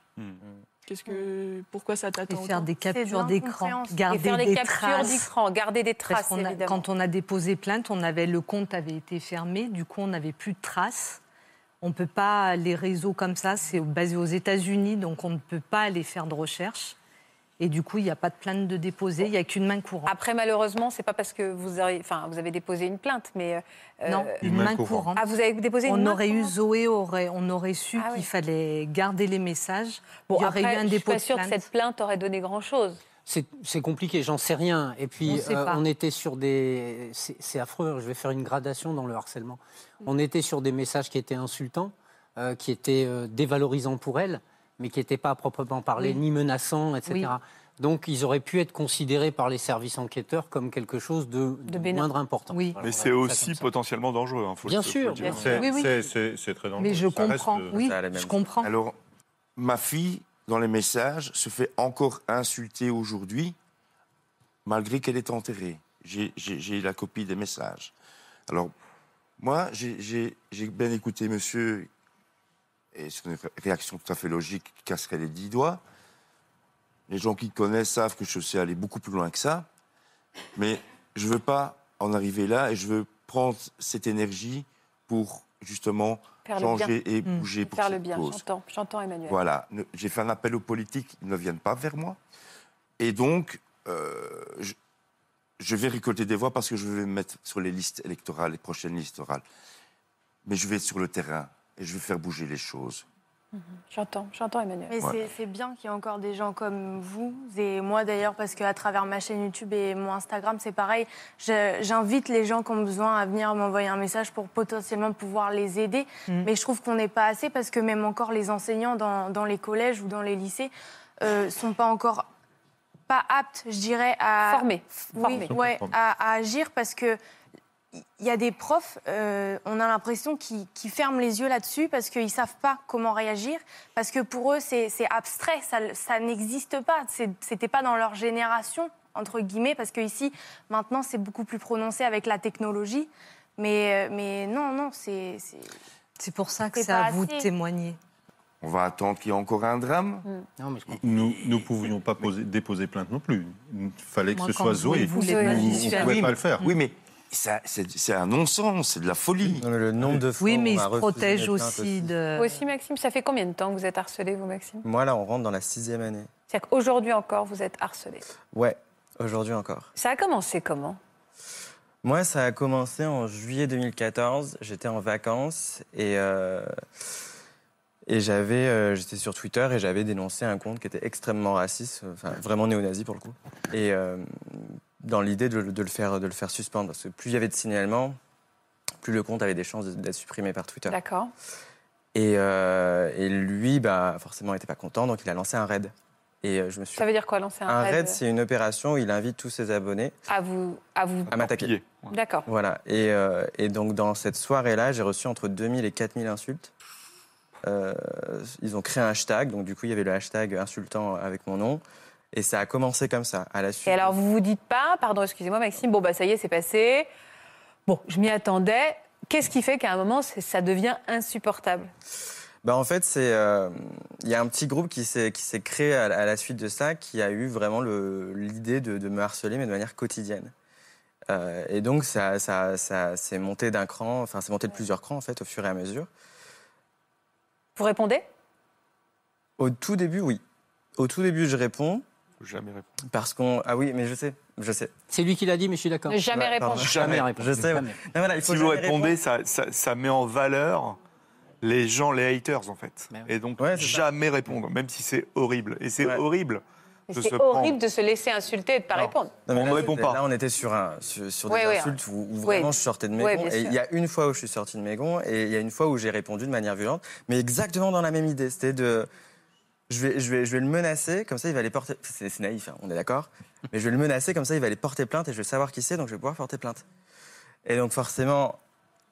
Speaker 6: Qu'est-ce que, pourquoi ça
Speaker 10: Et
Speaker 6: t'attend
Speaker 10: faire
Speaker 6: autant
Speaker 10: des captures d'écran, garder
Speaker 1: Et faire des
Speaker 10: des
Speaker 1: captures d'écran, garder des
Speaker 10: Parce
Speaker 1: traces,
Speaker 10: a- quand on a déposé plainte, on avait le compte avait été fermé, du coup on n'avait plus de traces. On peut pas les réseaux comme ça, c'est basé aux États-Unis, donc on ne peut pas aller faire de recherche. Et du coup, il n'y a pas de plainte de déposer, il n'y a qu'une main courante.
Speaker 1: Après, malheureusement, c'est pas parce que vous avez, enfin, vous avez déposé une plainte, mais euh,
Speaker 10: non,
Speaker 1: euh,
Speaker 10: une main courante.
Speaker 1: Ah, vous avez déposé une
Speaker 10: on
Speaker 1: main
Speaker 10: aurait eu Zoé, aurait, on aurait su
Speaker 1: Ah oui.
Speaker 10: qu'il fallait garder les messages.
Speaker 1: Bon,
Speaker 10: il y aurait
Speaker 1: après,
Speaker 10: eu un
Speaker 1: je suis
Speaker 10: dépôt
Speaker 1: pas
Speaker 10: de
Speaker 1: sûre que
Speaker 10: plainte.
Speaker 1: cette plainte aurait donné grand-chose.
Speaker 7: C'est c'est compliqué, j'en sais rien. Et
Speaker 10: On
Speaker 7: puis,
Speaker 10: sait
Speaker 7: euh,
Speaker 10: pas.
Speaker 7: on était sur des. C'est affreux, je vais faire une gradation dans le harcèlement. On était sur des messages qui étaient insultants, euh, qui étaient euh, dévalorisants pour elle, mais qui n'étaient pas à proprement parler,
Speaker 10: Oui.
Speaker 7: ni menaçants, etc.
Speaker 10: Oui.
Speaker 7: Donc, ils auraient pu être considérés par les services enquêteurs comme quelque chose de,
Speaker 1: De
Speaker 7: moindre important.
Speaker 10: Oui.
Speaker 7: Voilà,
Speaker 5: Mais c'est aussi potentiellement dangereux. hein, faut
Speaker 7: Bien sûr, bien
Speaker 11: C'est
Speaker 10: Oui, oui.
Speaker 11: c'est- c'est- c'est très dangereux.
Speaker 10: Mais je
Speaker 11: Ça
Speaker 10: comprends, oui, je comprends.
Speaker 4: Alors, ma fille, dans les messages, se fait encore insulter aujourd'hui, malgré qu'elle est enterrée. J'ai- J'ai j'ai la copie des messages. Alors, moi, j'ai- j'ai j'ai bien écouté monsieur, et c'est une réaction tout à fait logique, qui casserait les dix doigts. Les gens qui me connaissent savent que je sais aller beaucoup plus loin que ça. Mais je ne veux pas en arriver là et je veux prendre cette énergie pour justement
Speaker 1: Faire
Speaker 4: changer et
Speaker 10: Mm.
Speaker 4: bouger pour
Speaker 1: Faire le bien, j'entends, j'entends Emmanuel.
Speaker 4: Voilà, j'ai fait un appel aux politiques, ils ne viennent pas vers moi. Et donc, euh, je, je vais récolter des voix parce que je vais me mettre sur les listes électorales, les prochaines listes électorales. Mais je vais être sur le terrain et je vais faire bouger les choses.
Speaker 1: J'entends, j'entends Emmanuel.
Speaker 2: Mais
Speaker 4: Ouais.
Speaker 2: c'est- bien qu'il y ait encore des gens comme vous et moi d'ailleurs parce qu'à travers ma chaîne YouTube et mon Instagram c'est pareil. J'invite les gens qui ont besoin à venir m'envoyer un message pour potentiellement pouvoir les aider.
Speaker 10: Mm.
Speaker 2: Mais je trouve qu'on n'est pas assez parce que même encore les enseignants dans, dans les collèges ou dans les lycées euh, sont pas encore pas aptes, je dirais, à
Speaker 1: Formés.
Speaker 2: oui,
Speaker 1: Formés.
Speaker 2: ouais, à, à agir parce que il y a des profs, euh, on a l'impression qu'ils ferment les yeux là-dessus parce qu'ils savent pas comment réagir, parce que pour eux c'est abstrait, ça, ça n'existe pas, c'était pas dans leur génération entre guillemets, parce que ici maintenant c'est beaucoup plus prononcé avec la technologie, mais euh, mais non non c'est c'est-
Speaker 10: pour ça que
Speaker 2: C'est
Speaker 10: à vous de témoigner.
Speaker 4: On va attendre qu'il y ait encore un drame.
Speaker 7: Non, mais je comprends.
Speaker 11: Nous ne pouvions pas poser- déposer plainte non plus. Il fallait que
Speaker 10: Moi,
Speaker 11: ce soit
Speaker 10: Zoé voulait
Speaker 11: Nous,
Speaker 10: pas
Speaker 11: on ne
Speaker 4: Oui,
Speaker 11: pas le faire.
Speaker 4: Oui, mais c'est c'est un non-sens, c'est de la folie.
Speaker 3: Non, le nombre de fois
Speaker 10: Oui, mais ils se protègent aussi de.
Speaker 1: Vous aussi, Maxime, ça fait combien de temps que vous êtes harcelé, vous, Maxime?
Speaker 3: Moi, là, on rentre dans la sixième année.
Speaker 1: C'est-à-dire qu'aujourd'hui encore, vous êtes harcelé?
Speaker 3: Ouais, aujourd'hui encore.
Speaker 1: Ça a commencé comment?
Speaker 3: Moi, ça a commencé en juillet 2014. J'étais en vacances et, euh, et j'avais, euh, j'étais sur Twitter et j'avais dénoncé un compte qui était extrêmement raciste, enfin vraiment néo-nazi pour le coup. Et euh, dans l'idée de, de le faire, de le faire suspendre, parce que plus il y avait de signalements, plus le compte avait des chances d'être supprimé par Twitter.
Speaker 1: D'accord.
Speaker 3: Et, euh, et lui, bah, forcément, n'était pas content, donc il a lancé un raid. Et euh, je me suis.
Speaker 1: Ça veut dire quoi, lancer un,
Speaker 3: un
Speaker 1: raid,
Speaker 3: raid, c'est une opération où il invite tous ses abonnés
Speaker 1: à vous, à vous.
Speaker 3: à m'attaquer.
Speaker 1: D'accord.
Speaker 3: Voilà. Et, euh, et donc, dans cette soirée-là, j'ai reçu entre 2000 et 4000 insultes. Euh, ils ont créé un hashtag, donc du coup, il y avait le hashtag insultant avec mon nom. Et ça a commencé comme ça, à la suite.
Speaker 1: Et alors, vous vous dites pas, pardon, excusez-moi, Maxime, bon, bah ça y est, c'est passé. Bon, je m'y attendais. Qu'est-ce qui fait qu'à un moment, ça devient insupportable?
Speaker 3: Bah, en fait, c'est euh, il y a un petit groupe qui s'est créé à, la- à la suite de ça, qui a eu vraiment l'idée de, de me harceler, mais de manière quotidienne. Euh, et donc, ça, ça, ça s'est monté d'un cran, enfin, c'est monté de plusieurs crans, en fait, au fur et à mesure.
Speaker 1: Vous répondez?
Speaker 3: Au tout début, oui. Au tout début, je réponds,
Speaker 5: jamais répondre.
Speaker 3: parce qu'on... Ah oui, mais je sais, je sais.
Speaker 7: C'est lui qui l'a dit, mais je suis d'accord.
Speaker 1: Ne jamais
Speaker 3: Ouais, pardon.
Speaker 1: répondre.
Speaker 7: Jamais répondre.
Speaker 3: Je sais.
Speaker 7: Jamais.
Speaker 3: Non, voilà, il faut
Speaker 5: Si vous
Speaker 3: jamais
Speaker 5: répondez, ça, ça, ça met en valeur les gens, les haters, en fait.
Speaker 7: Oui.
Speaker 5: Et donc,
Speaker 3: Ouais, ça.
Speaker 5: jamais répondre, même si c'est horrible. Et c'est
Speaker 3: Ouais.
Speaker 5: horrible
Speaker 1: C'est
Speaker 5: se
Speaker 1: horrible
Speaker 5: prendre.
Speaker 1: de se laisser insulter et de pas
Speaker 5: Non.
Speaker 1: répondre.
Speaker 3: Non, mais
Speaker 5: On ne répond pas.
Speaker 3: Là, on était sur, un, sur, sur des
Speaker 1: Ouais, ouais.
Speaker 3: insultes où, où
Speaker 1: Oui.
Speaker 3: vraiment je sortais de mes
Speaker 1: Ouais,
Speaker 3: gonds.
Speaker 1: bien
Speaker 3: Et il y a une fois où je suis sorti de mes gonds et il y a une fois où j'ai répondu de manière violente, mais exactement dans la même idée. C'était de. Je vais, je, vais, je vais le menacer, comme ça il va aller porter. C'est c'est naïf, hein, on est d'accord <laughs> Mais je vais le menacer, comme ça il va aller porter plainte et je vais savoir qui c'est, donc je vais pouvoir porter plainte. Et donc forcément,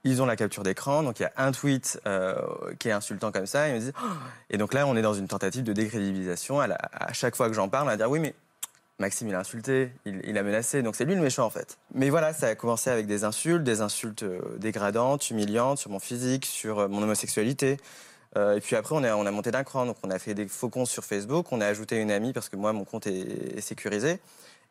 Speaker 3: ils ont la capture d'écran, donc il y a un tweet euh, qui est insultant comme ça, ils me disent. Oh et donc là, on est dans une tentative de décrédibilisation. À, la- à chaque fois que j'en parle, on va dire oui, mais Maxime, il a insulté, il, il a menacé, donc c'est lui le méchant en fait. Mais voilà, ça a commencé avec des insultes, des insultes euh, dégradantes, humiliantes sur mon physique, sur euh, mon homosexualité. Euh, et puis après, on a, on a monté d'un cran. Donc, on a fait des faux comptes sur Facebook. On a ajouté une amie parce que moi, mon compte est, est sécurisé.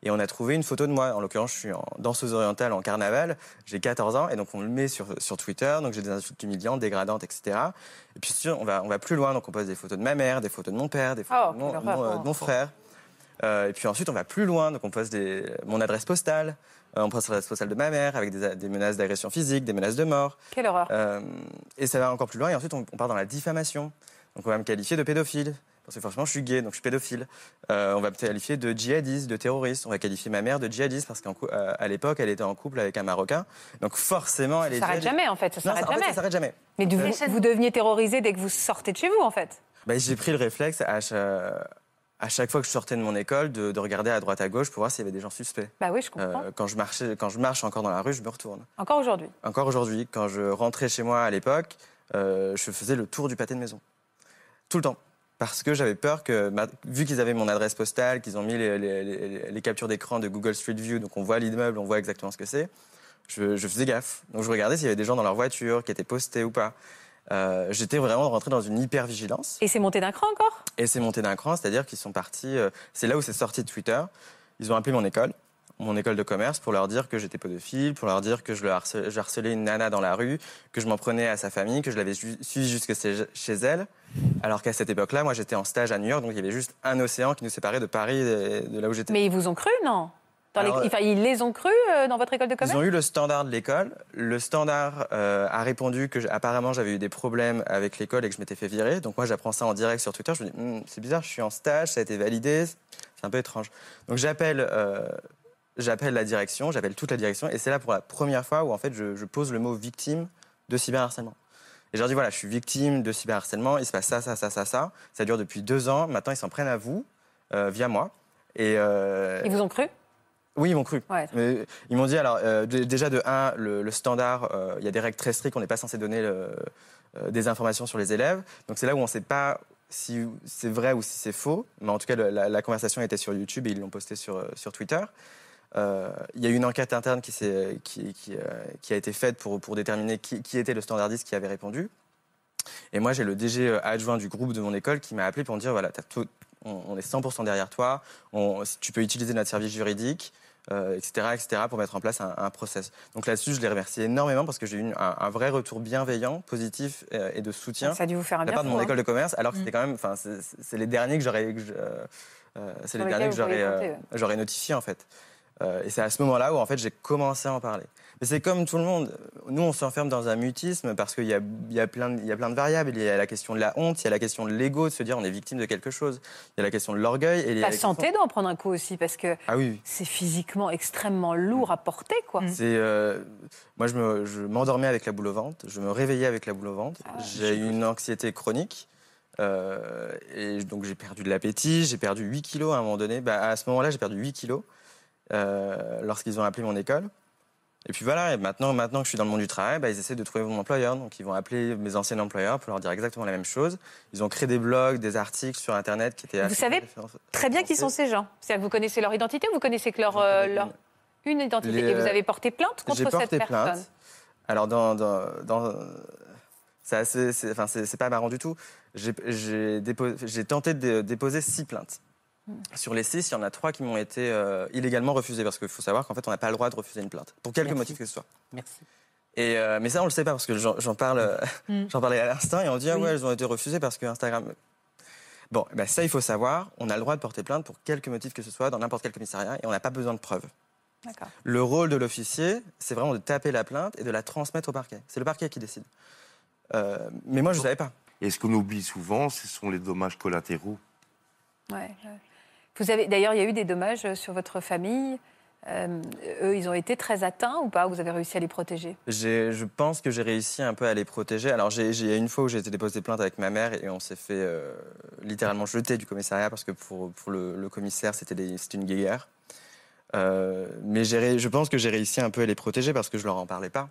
Speaker 3: Et on a trouvé une photo de moi. En l'occurrence, je suis en danseuse orientale en carnaval. J'ai 14 ans. Et donc, on le met sur, sur Twitter. Donc, j'ai des insultes humiliantes, dégradantes, etc. Et puis, on va, on va plus loin. Donc, on pose des photos de ma mère, des photos de mon père, des photos
Speaker 1: Oh,
Speaker 3: de, mon,
Speaker 1: quelle
Speaker 3: mon,
Speaker 1: horreur.
Speaker 3: euh, de mon frère. Euh, et puis ensuite, on va plus loin. Donc, on pose des, mon adresse postale. Euh, on pose l'adresse postale de ma mère avec des, des menaces d'agression physique, des menaces de mort.
Speaker 1: Quelle horreur.
Speaker 3: Euh, et ça va encore plus loin. Et ensuite, on, on part dans la diffamation. Donc, on va me qualifier de pédophile. Parce que franchement, je suis gay, donc je suis pédophile. On va me qualifier de djihadiste, de terroriste. On va qualifier ma mère de djihadiste parce qu'à l'époque, elle était en couple avec un Marocain. Donc forcément, elle
Speaker 1: Ça
Speaker 3: est
Speaker 1: s'arrête
Speaker 3: djihadiste.
Speaker 1: jamais, en fait. Ça s'arrête
Speaker 3: en fait,
Speaker 1: jamais.
Speaker 3: ça s'arrête jamais.
Speaker 1: Mais vous, vous deveniez terrorisé dès que vous sortez de chez vous, en fait.
Speaker 3: Bah, j'ai pris le réflexe à, à chaque fois que je sortais de mon école de, de regarder à droite à gauche pour voir s'il y avait des gens suspects.
Speaker 1: Bah oui, je comprends.
Speaker 3: Euh, quand, je marchais, quand je marche encore dans la rue, je me retourne.
Speaker 1: Encore aujourd'hui.
Speaker 3: Encore aujourd'hui, quand je rentrais chez moi à l'époque, euh, je faisais le tour du pâté de maison. Tout le temps. Parce que j'avais peur que, ma- vu qu'ils avaient mon adresse postale, qu'ils ont mis les, les- les- les captures d'écran de Google Street View, donc on voit l'immeuble, on voit exactement ce que c'est, je, je faisais gaffe. Donc je regardais s'il y avait des gens dans leur voiture qui étaient postés ou pas. Euh, J'étais vraiment rentré dans une hyper-vigilance.
Speaker 1: Et c'est monté d'un cran encore?
Speaker 3: Et c'est monté d'un cran, c'est-à-dire qu'ils sont partis. euh, c'est là où c'est sorti de Twitter. Ils ont appelé mon école, mon école de commerce, pour leur dire que j'étais pédophile, pour leur dire que je, le harcelais, je harcelais une nana dans la rue, que je m'en prenais à sa famille, que je l'avais ju- suivi jusque chez chez elle. Alors qu'à cette époque-là, moi j'étais en stage à New York, donc il y avait juste un océan qui nous séparait de Paris et de là où j'étais.
Speaker 1: Mais ils vous ont cru, non? Dans les-
Speaker 3: Alors,
Speaker 1: Enfin, ils les ont cru euh, dans votre école de
Speaker 3: Ils
Speaker 1: commerce
Speaker 3: ont eu le standard de l'école. Le standard euh, a répondu que apparemment j'avais eu des problèmes avec l'école et que je m'étais fait virer. Donc moi j'apprends ça en direct sur Twitter. Je me dis Hmm, c'est bizarre, je suis en stage, ça a été validé, c'est un peu étrange. Donc j'appelle euh, j'appelle la direction, j'appelle toute la direction et c'est là pour la première fois où en fait je, je pose le mot victime de cyberharcèlement. Et je leur dis voilà, je suis victime de cyberharcèlement, il se passe ça, ça, ça, ça, ça. Ça dure depuis deux ans. Maintenant ils s'en prennent à vous euh, via moi. Et euh,
Speaker 1: Ils vous ont cru
Speaker 3: oui, ils m'ont cru.
Speaker 1: Ouais.
Speaker 3: Mais ils m'ont dit, alors, euh, déjà de 1, le, le standard, euh, il y a des règles très strictes, on n'est pas censé donner le- euh, des informations sur les élèves. Donc c'est là où on ne sait pas si c'est vrai ou si c'est faux. Mais en tout cas, le- la, la conversation était sur YouTube et ils l'ont posté sur, sur Twitter. Il y a eu une enquête interne qui, s'est- qui, qui, qui a été faite pour, pour déterminer qui, qui était le standardiste qui avait répondu. Et moi, j'ai le DG adjoint du groupe de mon école qui m'a appelé pour me dire voilà, tout- on, on est 100% derrière toi, on- tu peux utiliser notre service juridique, euh, etc., etc., pour mettre en place un, un process. Donc là-dessus, je les remercie énormément parce que j'ai eu un, un vrai retour bienveillant, positif euh, et de soutien
Speaker 1: Ça a dû vous faire un
Speaker 3: de la
Speaker 1: bien
Speaker 3: part de mon
Speaker 1: hein.
Speaker 3: école de commerce, alors que
Speaker 1: Mm.
Speaker 3: c'était quand même, enfin, c'est- les derniers que j'aurais, euh, c'est les derniers que j'aurais notifié en fait. Euh, et c'est à ce moment-là où en fait j'ai commencé à en parler. Mais c'est comme tout le monde. Nous, on s'enferme dans un mutisme parce qu'il y a, il y, a plein de- il y a plein de variables. Il y a la question de la honte, il y a la question de l'ego, de se dire on est victime de quelque chose. Il y a la question de l'orgueil. Et
Speaker 1: La
Speaker 3: la question-
Speaker 1: santé d'en prendre un coup aussi, parce que
Speaker 3: Ah oui.
Speaker 1: c'est physiquement extrêmement lourd à porter, quoi.
Speaker 3: C'est, euh, moi, je, me, je m'endormais avec la boule au ventre, je me réveillais avec la boule au ventre.
Speaker 1: Ah,
Speaker 3: j'ai eu une anxiété chronique. euh, et donc, j'ai perdu de l'appétit, j'ai perdu 8 kilos à un moment donné. Bah, à ce moment-là, j'ai perdu 8 kilos euh, lorsqu'ils ont appelé mon école. Et puis voilà, et maintenant, maintenant que je suis dans le monde du travail, bah, ils essaient de trouver mon employeur. Donc, ils vont appeler mes anciens employeurs pour leur dire exactement la même chose. Ils ont créé des blogs, des articles sur Internet qui étaient
Speaker 1: Vous savez. Très bien qui sont ces gens. C'est-à-dire que vous connaissez leur identité ou vous connaissez que leur, euh, leur... une identité.
Speaker 3: Les,
Speaker 1: Et vous
Speaker 3: euh,
Speaker 1: avez porté plainte contre
Speaker 3: J'ai porté
Speaker 1: cette personne
Speaker 3: plainte. Alors, dans, dans, dans- c'est assez- enfin, c'est- c'est pas marrant du tout. J'ai dépo- j'ai tenté de déposer six plaintes. Sur les six, il y en a trois qui m'ont été euh, illégalement refusées parce qu'il faut savoir qu'en fait, on n'a pas le droit de refuser une plainte pour quelque
Speaker 7: Merci.
Speaker 3: motif que ce soit.
Speaker 7: Merci.
Speaker 3: Et euh, mais ça, on le sait pas parce que j'en parle, euh,
Speaker 1: Hmm. <laughs>
Speaker 3: j'en parlais à l'instant et on dit ah ouais, elles ont été refusées parce que Instagram. Bon, eh ben ça, il faut savoir. On a le droit de porter plainte pour quelque motif que ce soit dans n'importe quel commissariat et on n'a pas besoin de preuves.
Speaker 1: D'accord.
Speaker 3: Le rôle de l'officier, c'est vraiment de taper la plainte et de la transmettre au parquet. C'est le parquet qui décide. Euh, mais moi, je ne savais pas.
Speaker 4: Et ce qu'on oublie souvent, ce sont les dommages collatéraux.
Speaker 1: Ouais, ouais. Vous avez d'ailleurs, il y a eu des dommages euh, sur votre famille. Euh, eux, ils ont été très atteints ou pas? Vous avez réussi à les protéger?
Speaker 3: Je pense que j'ai réussi un peu à les protéger. Alors, il y a une fois où j'ai été déposé plainte avec ma mère et on s'est fait euh, littéralement jeter du commissariat parce que pour, pour le, commissaire, c'était une guéguerre. Mais je pense que j'ai réussi un peu à les protéger parce que je leur en parlais pas.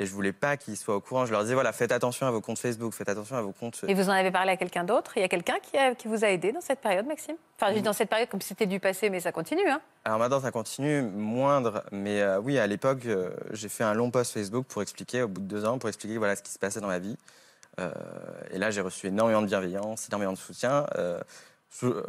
Speaker 3: Et je voulais pas qu'ils soient au courant. Je leur disais, voilà, faites attention à vos comptes Facebook, faites attention à vos comptes...
Speaker 1: Et vous en avez parlé à quelqu'un d'autre? Il y a quelqu'un qui, a- qui vous a aidé dans cette période, Maxime? Enfin, dis dans cette période comme si c'était du passé, mais ça continue. Hein
Speaker 3: Alors maintenant, ça continue, moindre. Mais euh, oui, à l'époque, euh, j'ai fait un long post Facebook pour expliquer, au bout de deux ans, pour expliquer voilà, ce qui se passait dans ma vie. Euh, et là, j'ai reçu énormément de bienveillance, énormément de soutien. euh, cho-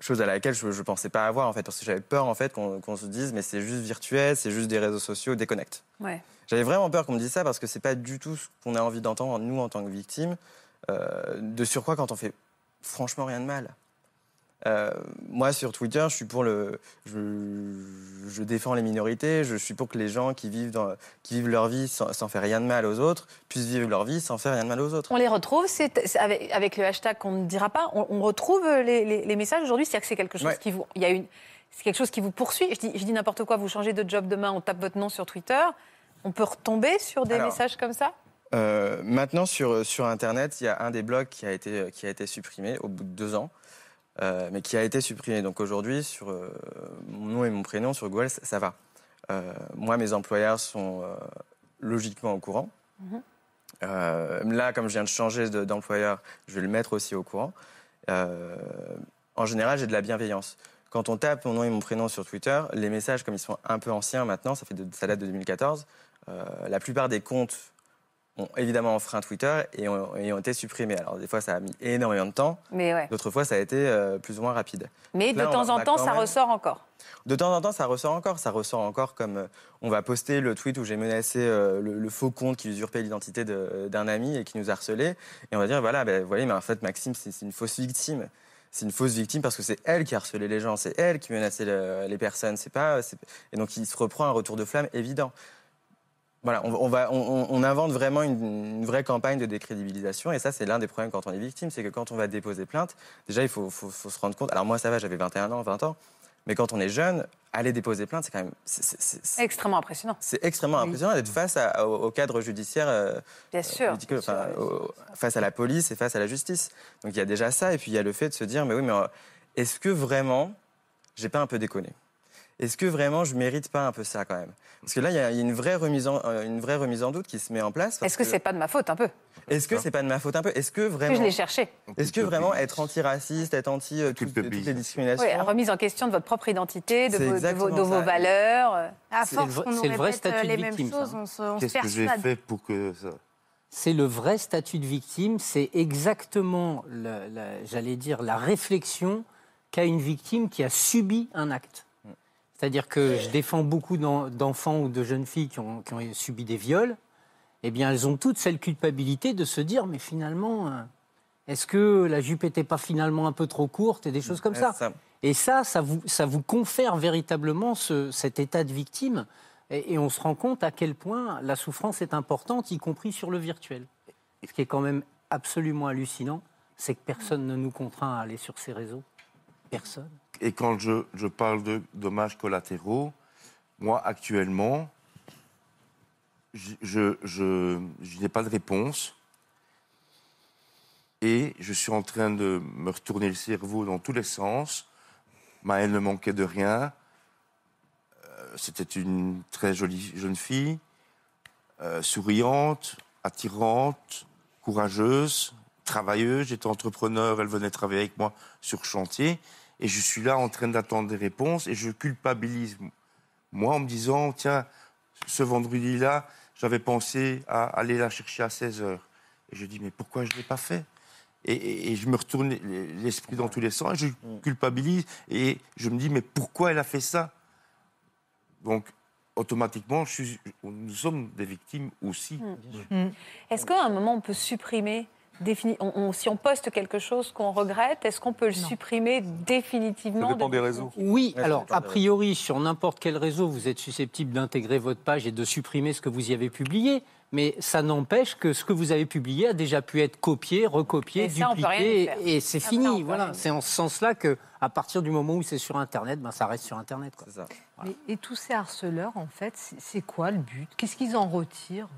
Speaker 3: chose à laquelle je ne pensais pas avoir, en fait, parce que j'avais peur, en fait, qu'on qu'on se dise, mais c'est juste virtuel, c'est juste des réseaux sociaux, déconnecte.
Speaker 1: Ouais.
Speaker 3: J'avais vraiment peur qu'on me dise ça parce que c'est pas du tout ce qu'on a envie d'entendre, nous, en tant que victimes. Euh, de surcroît, quand on fait franchement rien de mal. Euh, moi, sur Twitter, je suis pour le. Je, je défends les minorités. Je suis pour que les gens qui vivent, dans, qui vivent leur vie sans, sans faire rien de mal aux autres puissent vivre leur vie sans faire rien de mal aux autres.
Speaker 1: On les retrouve, c'est avec, avec le hashtag qu'on ne dira pas, on, on retrouve les, les- les messages aujourd'hui, c'est-à-dire que c'est quelque chose
Speaker 3: Ouais.
Speaker 1: qui vous, il y a une, c'est quelque chose qui vous poursuit. Je dis, je dis n'importe quoi, vous changez de job demain, on tape votre nom sur Twitter, on peut retomber sur des
Speaker 3: Alors,
Speaker 1: messages comme ça?
Speaker 3: Euh, maintenant, sur, sur Internet, il y a un des blogs qui a été, qui a été supprimé au bout de deux ans, euh, mais qui a été supprimé. Donc aujourd'hui, sur euh, mon nom et mon prénom, sur Google, ça, ça va. Moi, mes employeurs sont logiquement au courant. Euh, là, comme je viens de changer de- d'employeur, je vais le mettre aussi au courant. En général, j'ai de la bienveillance. Quand on tape mon nom et mon prénom sur Twitter, les messages, comme ils sont un peu anciens maintenant, ça, fait de- ça date de 2014, euh, la plupart des comptes ont évidemment enfreint Twitter et ont, et ont été supprimés. Alors des fois, ça a mis énormément de temps,
Speaker 1: Mais ouais.
Speaker 3: d'autres fois, ça a été euh, plus ou moins rapide.
Speaker 1: Mais de
Speaker 3: Là,
Speaker 1: temps
Speaker 3: va-
Speaker 1: en temps, ça
Speaker 3: même-
Speaker 1: ressort encore.
Speaker 3: De temps en temps, ça ressort encore. Ça ressort encore comme euh, on va poster le tweet où j'ai menacé euh, le, le faux compte qui usurpait l'identité de- d'un ami et qui nous harcelait. Et on va dire voilà, ben, vous voyez, mais en fait, Maxime, c'est une fausse victime. C'est une fausse victime parce que c'est elle qui harcelait les gens, c'est elle qui menaçait le- les personnes. C'est pas, et donc il se reprend un retour de flamme évident. Voilà, on, on va, on, on invente vraiment une, une vraie campagne de décrédibilisation. Et ça, c'est l'un des problèmes quand on est victime, c'est que quand on va déposer plainte, déjà, il faut, faut- faut se rendre compte. Alors moi, ça va, j'avais 21 ans, 20 ans. Mais quand on est jeune, aller déposer plainte, c'est quand même. c'est-
Speaker 1: Extrêmement impressionnant.
Speaker 3: C'est extrêmement impressionnant d'être face à- au, au cadre judiciaire, euh,
Speaker 1: Bien sûr. bien sûr,
Speaker 3: enfin,
Speaker 1: bien sûr.
Speaker 3: au- face à la police et face à la justice. Donc il y a déjà ça, et puis il y a le fait de se dire, mais oui, mais euh, est-ce que vraiment, j'ai pas un peu déconné? Est-ce que vraiment je mérite pas un peu ça quand même? Parce que là, il y a il y a une vraie remise en, euh, une vraie remise en doute qui se met en place.
Speaker 1: Est-ce que c'est pas de ma faute un peu?
Speaker 3: Est-ce que c'est pas de ma faute un peu? Est-ce que
Speaker 1: Que
Speaker 3: vraiment
Speaker 1: je l'ai cherché.
Speaker 3: Est-ce que vraiment être antiraciste, être anti euh, toutes, toutes les discriminations
Speaker 1: Oui, remise en question de votre propre identité, de vos, de vos- de vos valeurs. euh.
Speaker 2: À
Speaker 7: C'est le
Speaker 2: force
Speaker 7: vrai-
Speaker 2: qu'on nous
Speaker 7: c'est le vrai
Speaker 2: répète euh,
Speaker 7: statut de
Speaker 2: les mêmes
Speaker 7: victime, ça.
Speaker 2: choses, on se, on
Speaker 4: Qu'est-ce que j'ai fait pour que ça
Speaker 7: C'est le vrai statut de victime, c'est exactement, j'allais dire, la réflexion qu'a une victime qui a subi un acte. C'est-à-dire que je défends beaucoup d'en- d'enfants ou de jeunes filles qui ont, qui ont subi des viols. Eh bien, elles ont toute cette culpabilité de se dire, mais finalement, euh, est-ce que la jupe n'était pas finalement un peu trop courte et des choses comme ça.
Speaker 3: ça.
Speaker 7: Et ça, ça vous, ça vous confère véritablement ce- cet état de victime. Et, et on se rend compte à quel point la souffrance est importante, y compris sur le virtuel. Ce qui est quand même absolument hallucinant, c'est que personne ne nous contraint à aller sur ces réseaux. Personne.
Speaker 4: Et quand je, parle de dommages collatéraux, moi, actuellement, je n'ai pas de réponse. Et je suis en train de me retourner le cerveau dans tous les sens. Maëlle ne manquait de rien. Euh, C'était une très jolie jeune fille, euh, souriante, attirante, courageuse, travailleuse. J'étais entrepreneur, elle venait travailler avec moi sur chantier. Et je suis là en train d'attendre des réponses et je culpabilise, moi, en me disant, tiens, ce vendredi-là, j'avais pensé à aller la chercher à 16 heures. Et je dis, mais pourquoi je ne l'ai pas fait? Et, et- et je me retourne l'esprit dans tous les sens, et je culpabilise et je me dis, mais pourquoi elle a fait ça? Donc, automatiquement, je suis- nous sommes des victimes aussi.
Speaker 1: Est-ce qu'à un moment, on peut supprimer défini- on- on- si on poste quelque chose qu'on regrette, est-ce qu'on peut le supprimer définitivement de-
Speaker 7: Oui,
Speaker 3: Ouais,
Speaker 7: alors
Speaker 3: ça dépend
Speaker 7: a
Speaker 3: des
Speaker 7: priori, sur n'importe quel réseau, vous êtes susceptible d'intégrer votre page et de supprimer ce que vous y avez publié. Mais ça n'empêche que ce que vous avez publié a déjà pu être copié, recopié,
Speaker 1: Et ça, on peut rien y
Speaker 7: dupliqué, et c'est
Speaker 1: Après, on
Speaker 7: fini.
Speaker 1: peut
Speaker 7: Voilà, c'est en ce sens-là que, à partir du moment où c'est sur Internet, ben, ça reste sur Internet. quoi.
Speaker 3: C'est ça.
Speaker 10: Mais- et tous ces harceleurs, en fait, c'est quoi le but? Qu'est-ce qu'ils en retirent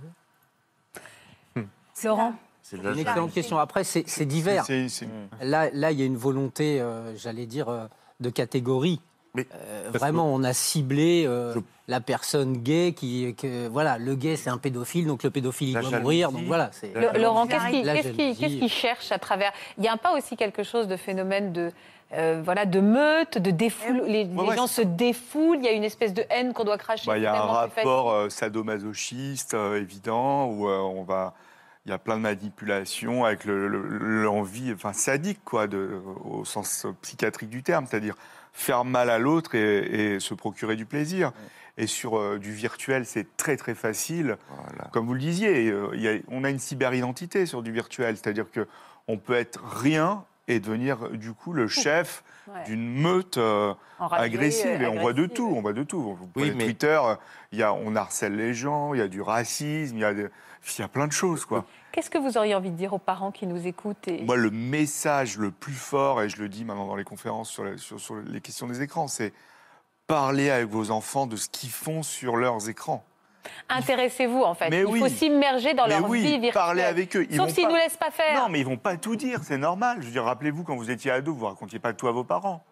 Speaker 10: eux?
Speaker 1: Laurent?
Speaker 4: C'est
Speaker 7: Une excellente question. Après, c'est divers.
Speaker 5: C'est-
Speaker 7: Là, là, il y a une volonté, euh, j'allais dire, euh, de catégorie.
Speaker 4: Mais-
Speaker 7: Euh, vraiment, on a ciblé euh, la personne gay qui, que, voilà, le gay c'est un pédophile, donc le pédophile il
Speaker 4: La
Speaker 7: doit
Speaker 4: jalousie.
Speaker 7: mourir. Donc voilà,
Speaker 1: Le- Laurent, qu'est-ce qu'il cherche à travers Il n'y a pas aussi quelque chose de phénomène de, euh, voilà, de meute, de défoule. Les, les
Speaker 5: ouais,
Speaker 1: gens se défoulent, il y a une espèce de haine qu'on doit cracher.
Speaker 5: Bah, Il y a un rapport euh, sadomasochiste euh, évident où euh, on va il y a plein de manipulations avec le- le- l'envie, enfin sadique, quoi, de, au sens psychiatrique du terme, c'est-à-dire faire mal à l'autre et, et se procurer du plaisir. Et sur euh, du virtuel, c'est très très facile. Comme vous le disiez, euh, il y a- on a une cyberidentité sur du virtuel, c'est-à-dire que on peut être rien et devenir du coup le chef
Speaker 1: Ouais.
Speaker 5: d'une meute euh, agressive. Et on voit de tout, on voit de tout. Vous
Speaker 4: Oui, mais-
Speaker 5: Twitter, il y a, on harcèle les gens, il y a du racisme, il y a, de- il y a plein de choses, quoi.
Speaker 1: Qu'est-ce que vous auriez envie de dire aux parents qui nous écoutent et...
Speaker 5: Moi, le message le plus fort, et je le dis maintenant dans les conférences sur, la- sur- sur les questions des écrans, c'est parler avec vos enfants de ce qu'ils font sur leurs écrans.
Speaker 1: Intéressez-vous en fait.
Speaker 5: Mais
Speaker 1: Il
Speaker 5: oui.
Speaker 1: faut s'immerger dans
Speaker 5: Mais
Speaker 1: leur
Speaker 5: oui,
Speaker 1: vie virtuelle.
Speaker 5: parlez avec eux. Ils
Speaker 1: Sauf s'ils
Speaker 5: pas-
Speaker 1: ne nous laissent pas faire.
Speaker 5: Non, mais ils vont pas tout dire, c'est normal. Je veux dire, rappelez-vous, quand vous étiez ado, vous racontiez pas tout à vos parents.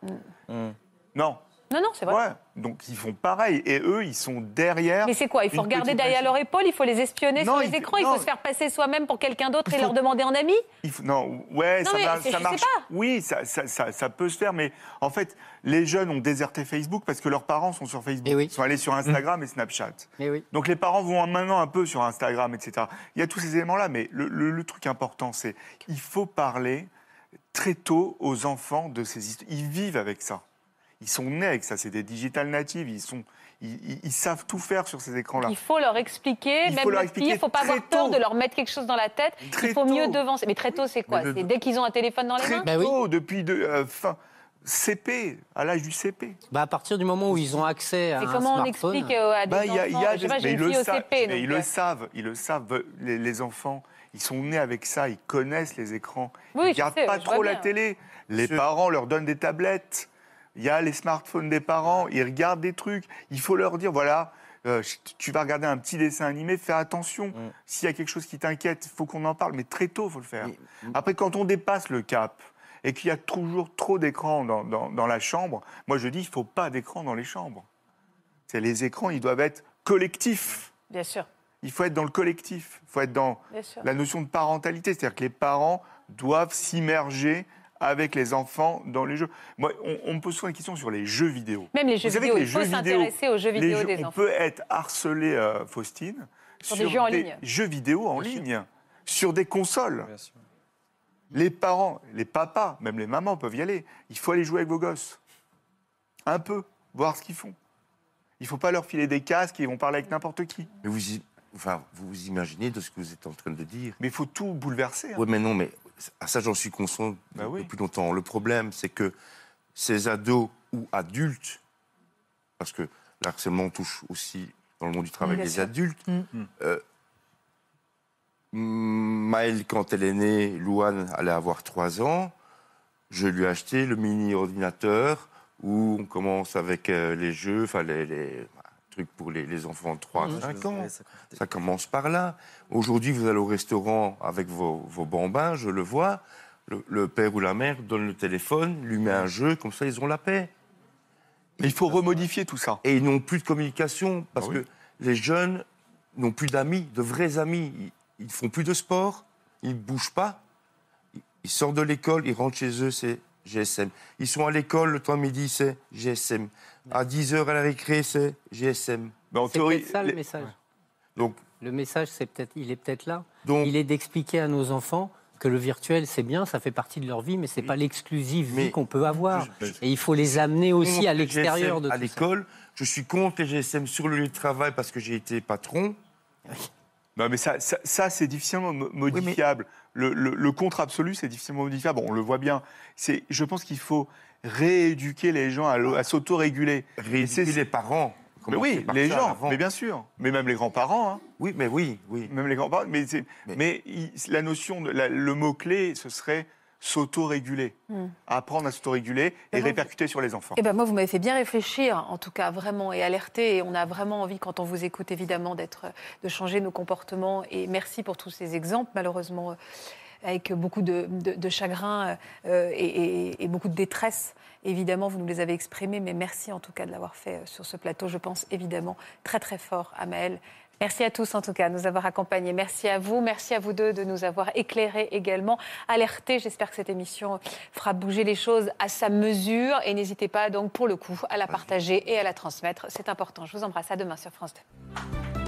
Speaker 5: Non.
Speaker 1: Non, non, c'est vrai.
Speaker 5: Ouais. Donc ils font pareil. Et eux, ils sont derrière.
Speaker 1: Mais c'est quoi Il faut regarder derrière leur épaule, il faut les espionner
Speaker 5: Non,
Speaker 1: sur les
Speaker 5: il-
Speaker 1: écrans, il faut se faire passer soi-même pour quelqu'un d'autre et leur demander en ami
Speaker 5: Il faut- non, ouais,
Speaker 1: Non,
Speaker 5: ça,
Speaker 1: mais
Speaker 5: mar- ça marche.
Speaker 1: pas.
Speaker 5: Oui, ça, ça, ça- ça peut se faire, mais en fait, les jeunes ont déserté Facebook parce que leurs parents sont sur Facebook. Ils sont allés sur Instagram et Snapchat.
Speaker 7: Eh oui.
Speaker 5: Donc les parents vont maintenant un peu sur Instagram, etc. Il y a tous ces éléments-là, mais le, le- le truc important, c'est il faut parler très tôt aux enfants de ces histoires. Ils vivent avec ça. Ils sont nés avec ça. C'est des digital natives. Ils, sont, ils, ils- ils savent tout faire sur ces écrans-là.
Speaker 1: Il faut leur expliquer,
Speaker 5: Il
Speaker 1: même
Speaker 5: faut leur
Speaker 1: les
Speaker 5: expliquer
Speaker 1: filles, il ne faut pas
Speaker 5: très
Speaker 1: avoir peur
Speaker 5: tôt.
Speaker 1: de leur mettre quelque chose dans la tête.
Speaker 5: Très
Speaker 1: il faut mieux devancer. Mais très tôt, c'est quoi? C'est dès qu'ils ont un téléphone dans les
Speaker 5: Très
Speaker 1: mains?
Speaker 7: Bah
Speaker 5: tôt, depuis de, euh, fin CP, à l'âge du CP.
Speaker 7: Bah, à partir du moment où ils ont accès à
Speaker 1: Et
Speaker 7: un
Speaker 1: comment on
Speaker 7: smartphone,
Speaker 1: explique euh, à des
Speaker 5: Bah, il y a- y a
Speaker 1: enfants? Je sais pas, j'ai
Speaker 5: mais
Speaker 1: une
Speaker 5: ils le
Speaker 1: fille au
Speaker 5: savent,
Speaker 1: CP.
Speaker 5: mais ils le savent, ils le savent. Les, les enfants, ils sont nés avec ça, ils connaissent les écrans.
Speaker 1: Oui,
Speaker 5: ils regardent
Speaker 1: sais,
Speaker 5: pas trop la
Speaker 1: bien.
Speaker 5: télé. Les parents leur donnent des tablettes. Il y a les smartphones des parents, ils regardent des trucs. Il faut leur dire, voilà, euh, tu vas regarder un petit dessin animé, fais attention. S'il y a quelque chose qui t'inquiète, il faut qu'on en parle, mais très tôt, il faut le faire. Après, quand on dépasse le cap et qu'il y a toujours trop d'écrans dans, dans- dans la chambre, moi je dis, il ne faut pas d'écran dans les chambres. C'est les écrans, ils doivent être collectifs.
Speaker 1: Bien sûr.
Speaker 5: Il faut être dans le collectif. Il faut être dans la notion de parentalité. C'est-à-dire que les parents doivent s'immerger avec les enfants dans les jeux. Moi, on, on me pose souvent une question sur les jeux vidéo.
Speaker 1: Même les jeux
Speaker 5: Vous savez
Speaker 1: vidéo,
Speaker 5: les
Speaker 1: il faut
Speaker 5: jeux
Speaker 1: s'intéresser aux jeux vidéo
Speaker 5: jeux-
Speaker 1: des
Speaker 5: on
Speaker 1: enfants.
Speaker 5: peut être harcelé, euh, Faustine,
Speaker 1: Sur des jeux en ligne.
Speaker 5: jeux vidéo en ligne, sur des consoles. Les parents, les papas, même les mamans peuvent y aller. Il faut aller jouer avec vos gosses. Un peu, voir ce qu'ils font. Il ne faut pas leur filer des casques et ils vont parler avec n'importe qui.
Speaker 4: Mais vous, y- enfin, vous vous imaginez de ce que vous êtes en train de dire.
Speaker 5: Mais il faut tout bouleverser. hein.
Speaker 4: Oui, mais non, mais à ça, j'en suis conscient
Speaker 5: Bah oui.
Speaker 4: depuis longtemps. Le problème, c'est que ces ados ou adultes, parce que l'harcèlement touche aussi dans le monde du travail les adultes,
Speaker 10: Mm.
Speaker 4: euh, Maëlle, quand elle est née, Louane allait avoir 3 ans. Je lui ai acheté le mini-ordinateur où on commence avec euh, les jeux, enfin les, les- trucs pour les, les enfants de 3
Speaker 3: Mhm.
Speaker 4: à 5
Speaker 3: Ouais,
Speaker 4: ans.
Speaker 3: ça
Speaker 4: commence par là. Aujourd'hui, vous allez au restaurant avec vos, vos bambins, je le vois. Le, le père ou la mère donne le téléphone, lui met un jeu, comme ça ils ont la paix.
Speaker 5: Mais il faut remodifier tout ça.
Speaker 4: Et ils n'ont plus de communication parce
Speaker 5: Ah oui.
Speaker 4: que les jeunes n'ont plus d'amis, de vrais amis. Ils- ne font plus de sport, ils ne bougent pas. Ils- Ils sortent de l'école, ils rentrent chez eux, c'est GSM. Ils sont à l'école, le temps de midi, c'est GSM. À 10h à la récré, c'est GSM.
Speaker 5: Mais en
Speaker 7: c'est
Speaker 5: théorie,
Speaker 7: peut-être ça le message.
Speaker 4: Donc,
Speaker 7: Le message, c'est peut-être, il est peut-être là.
Speaker 4: donc
Speaker 7: Il est d'expliquer à nos enfants que le virtuel, c'est bien, ça fait partie de leur vie, mais c'est pas l'exclusive vie qu'on peut avoir.
Speaker 4: Je-
Speaker 7: Et il faut les amener aussi à l'extérieur de
Speaker 4: à
Speaker 7: tout ça.
Speaker 4: l'école. Je suis contre les GSM sur le lieu de travail parce que j'ai été patron.
Speaker 5: Non, mais ça, ça, ça, c'est difficilement mo- modifiable. Le, le- le contre absolu, c'est difficilement modifiable. On le voit bien. C'est, je pense qu'il faut rééduquer les gens à, à s'autoréguler.
Speaker 4: Rééduquer
Speaker 5: c'est-
Speaker 4: les parents.
Speaker 5: Mais oui, les gens,
Speaker 4: avant.
Speaker 5: mais bien sûr. Mais même les grands-parents. hein.
Speaker 4: Oui, mais oui, oui.
Speaker 5: Même les grands-parents. Mais, c'est-
Speaker 4: Mais-
Speaker 5: mais la notion, de, la- le mot-clé, ce serait s'autoréguler.
Speaker 1: Hmm.
Speaker 5: Apprendre à s'autoréguler et répercuter sur les enfants.
Speaker 1: Eh ben moi, vous m'avez fait bien réfléchir, en tout cas vraiment, et alerter. Et on a vraiment envie, quand on vous écoute, évidemment, d'être, de changer nos comportements. Et merci pour tous ces exemples, malheureusement, euh, avec beaucoup de, de- de chagrin euh, et, et- et beaucoup de détresse. Évidemment, vous nous les avez exprimés, mais merci en tout cas de l'avoir fait euh, sur ce plateau. Je pense évidemment très très fort à Maëlle. Merci à tous en tout cas de nous avoir accompagnés. Merci à vous, merci à vous deux de nous avoir éclairés également, alertés. J'espère que cette émission fera bouger les choses à sa mesure et n'hésitez pas donc pour le coup à la partager et à la transmettre. C'est important. Je vous embrasse. À demain sur France 2.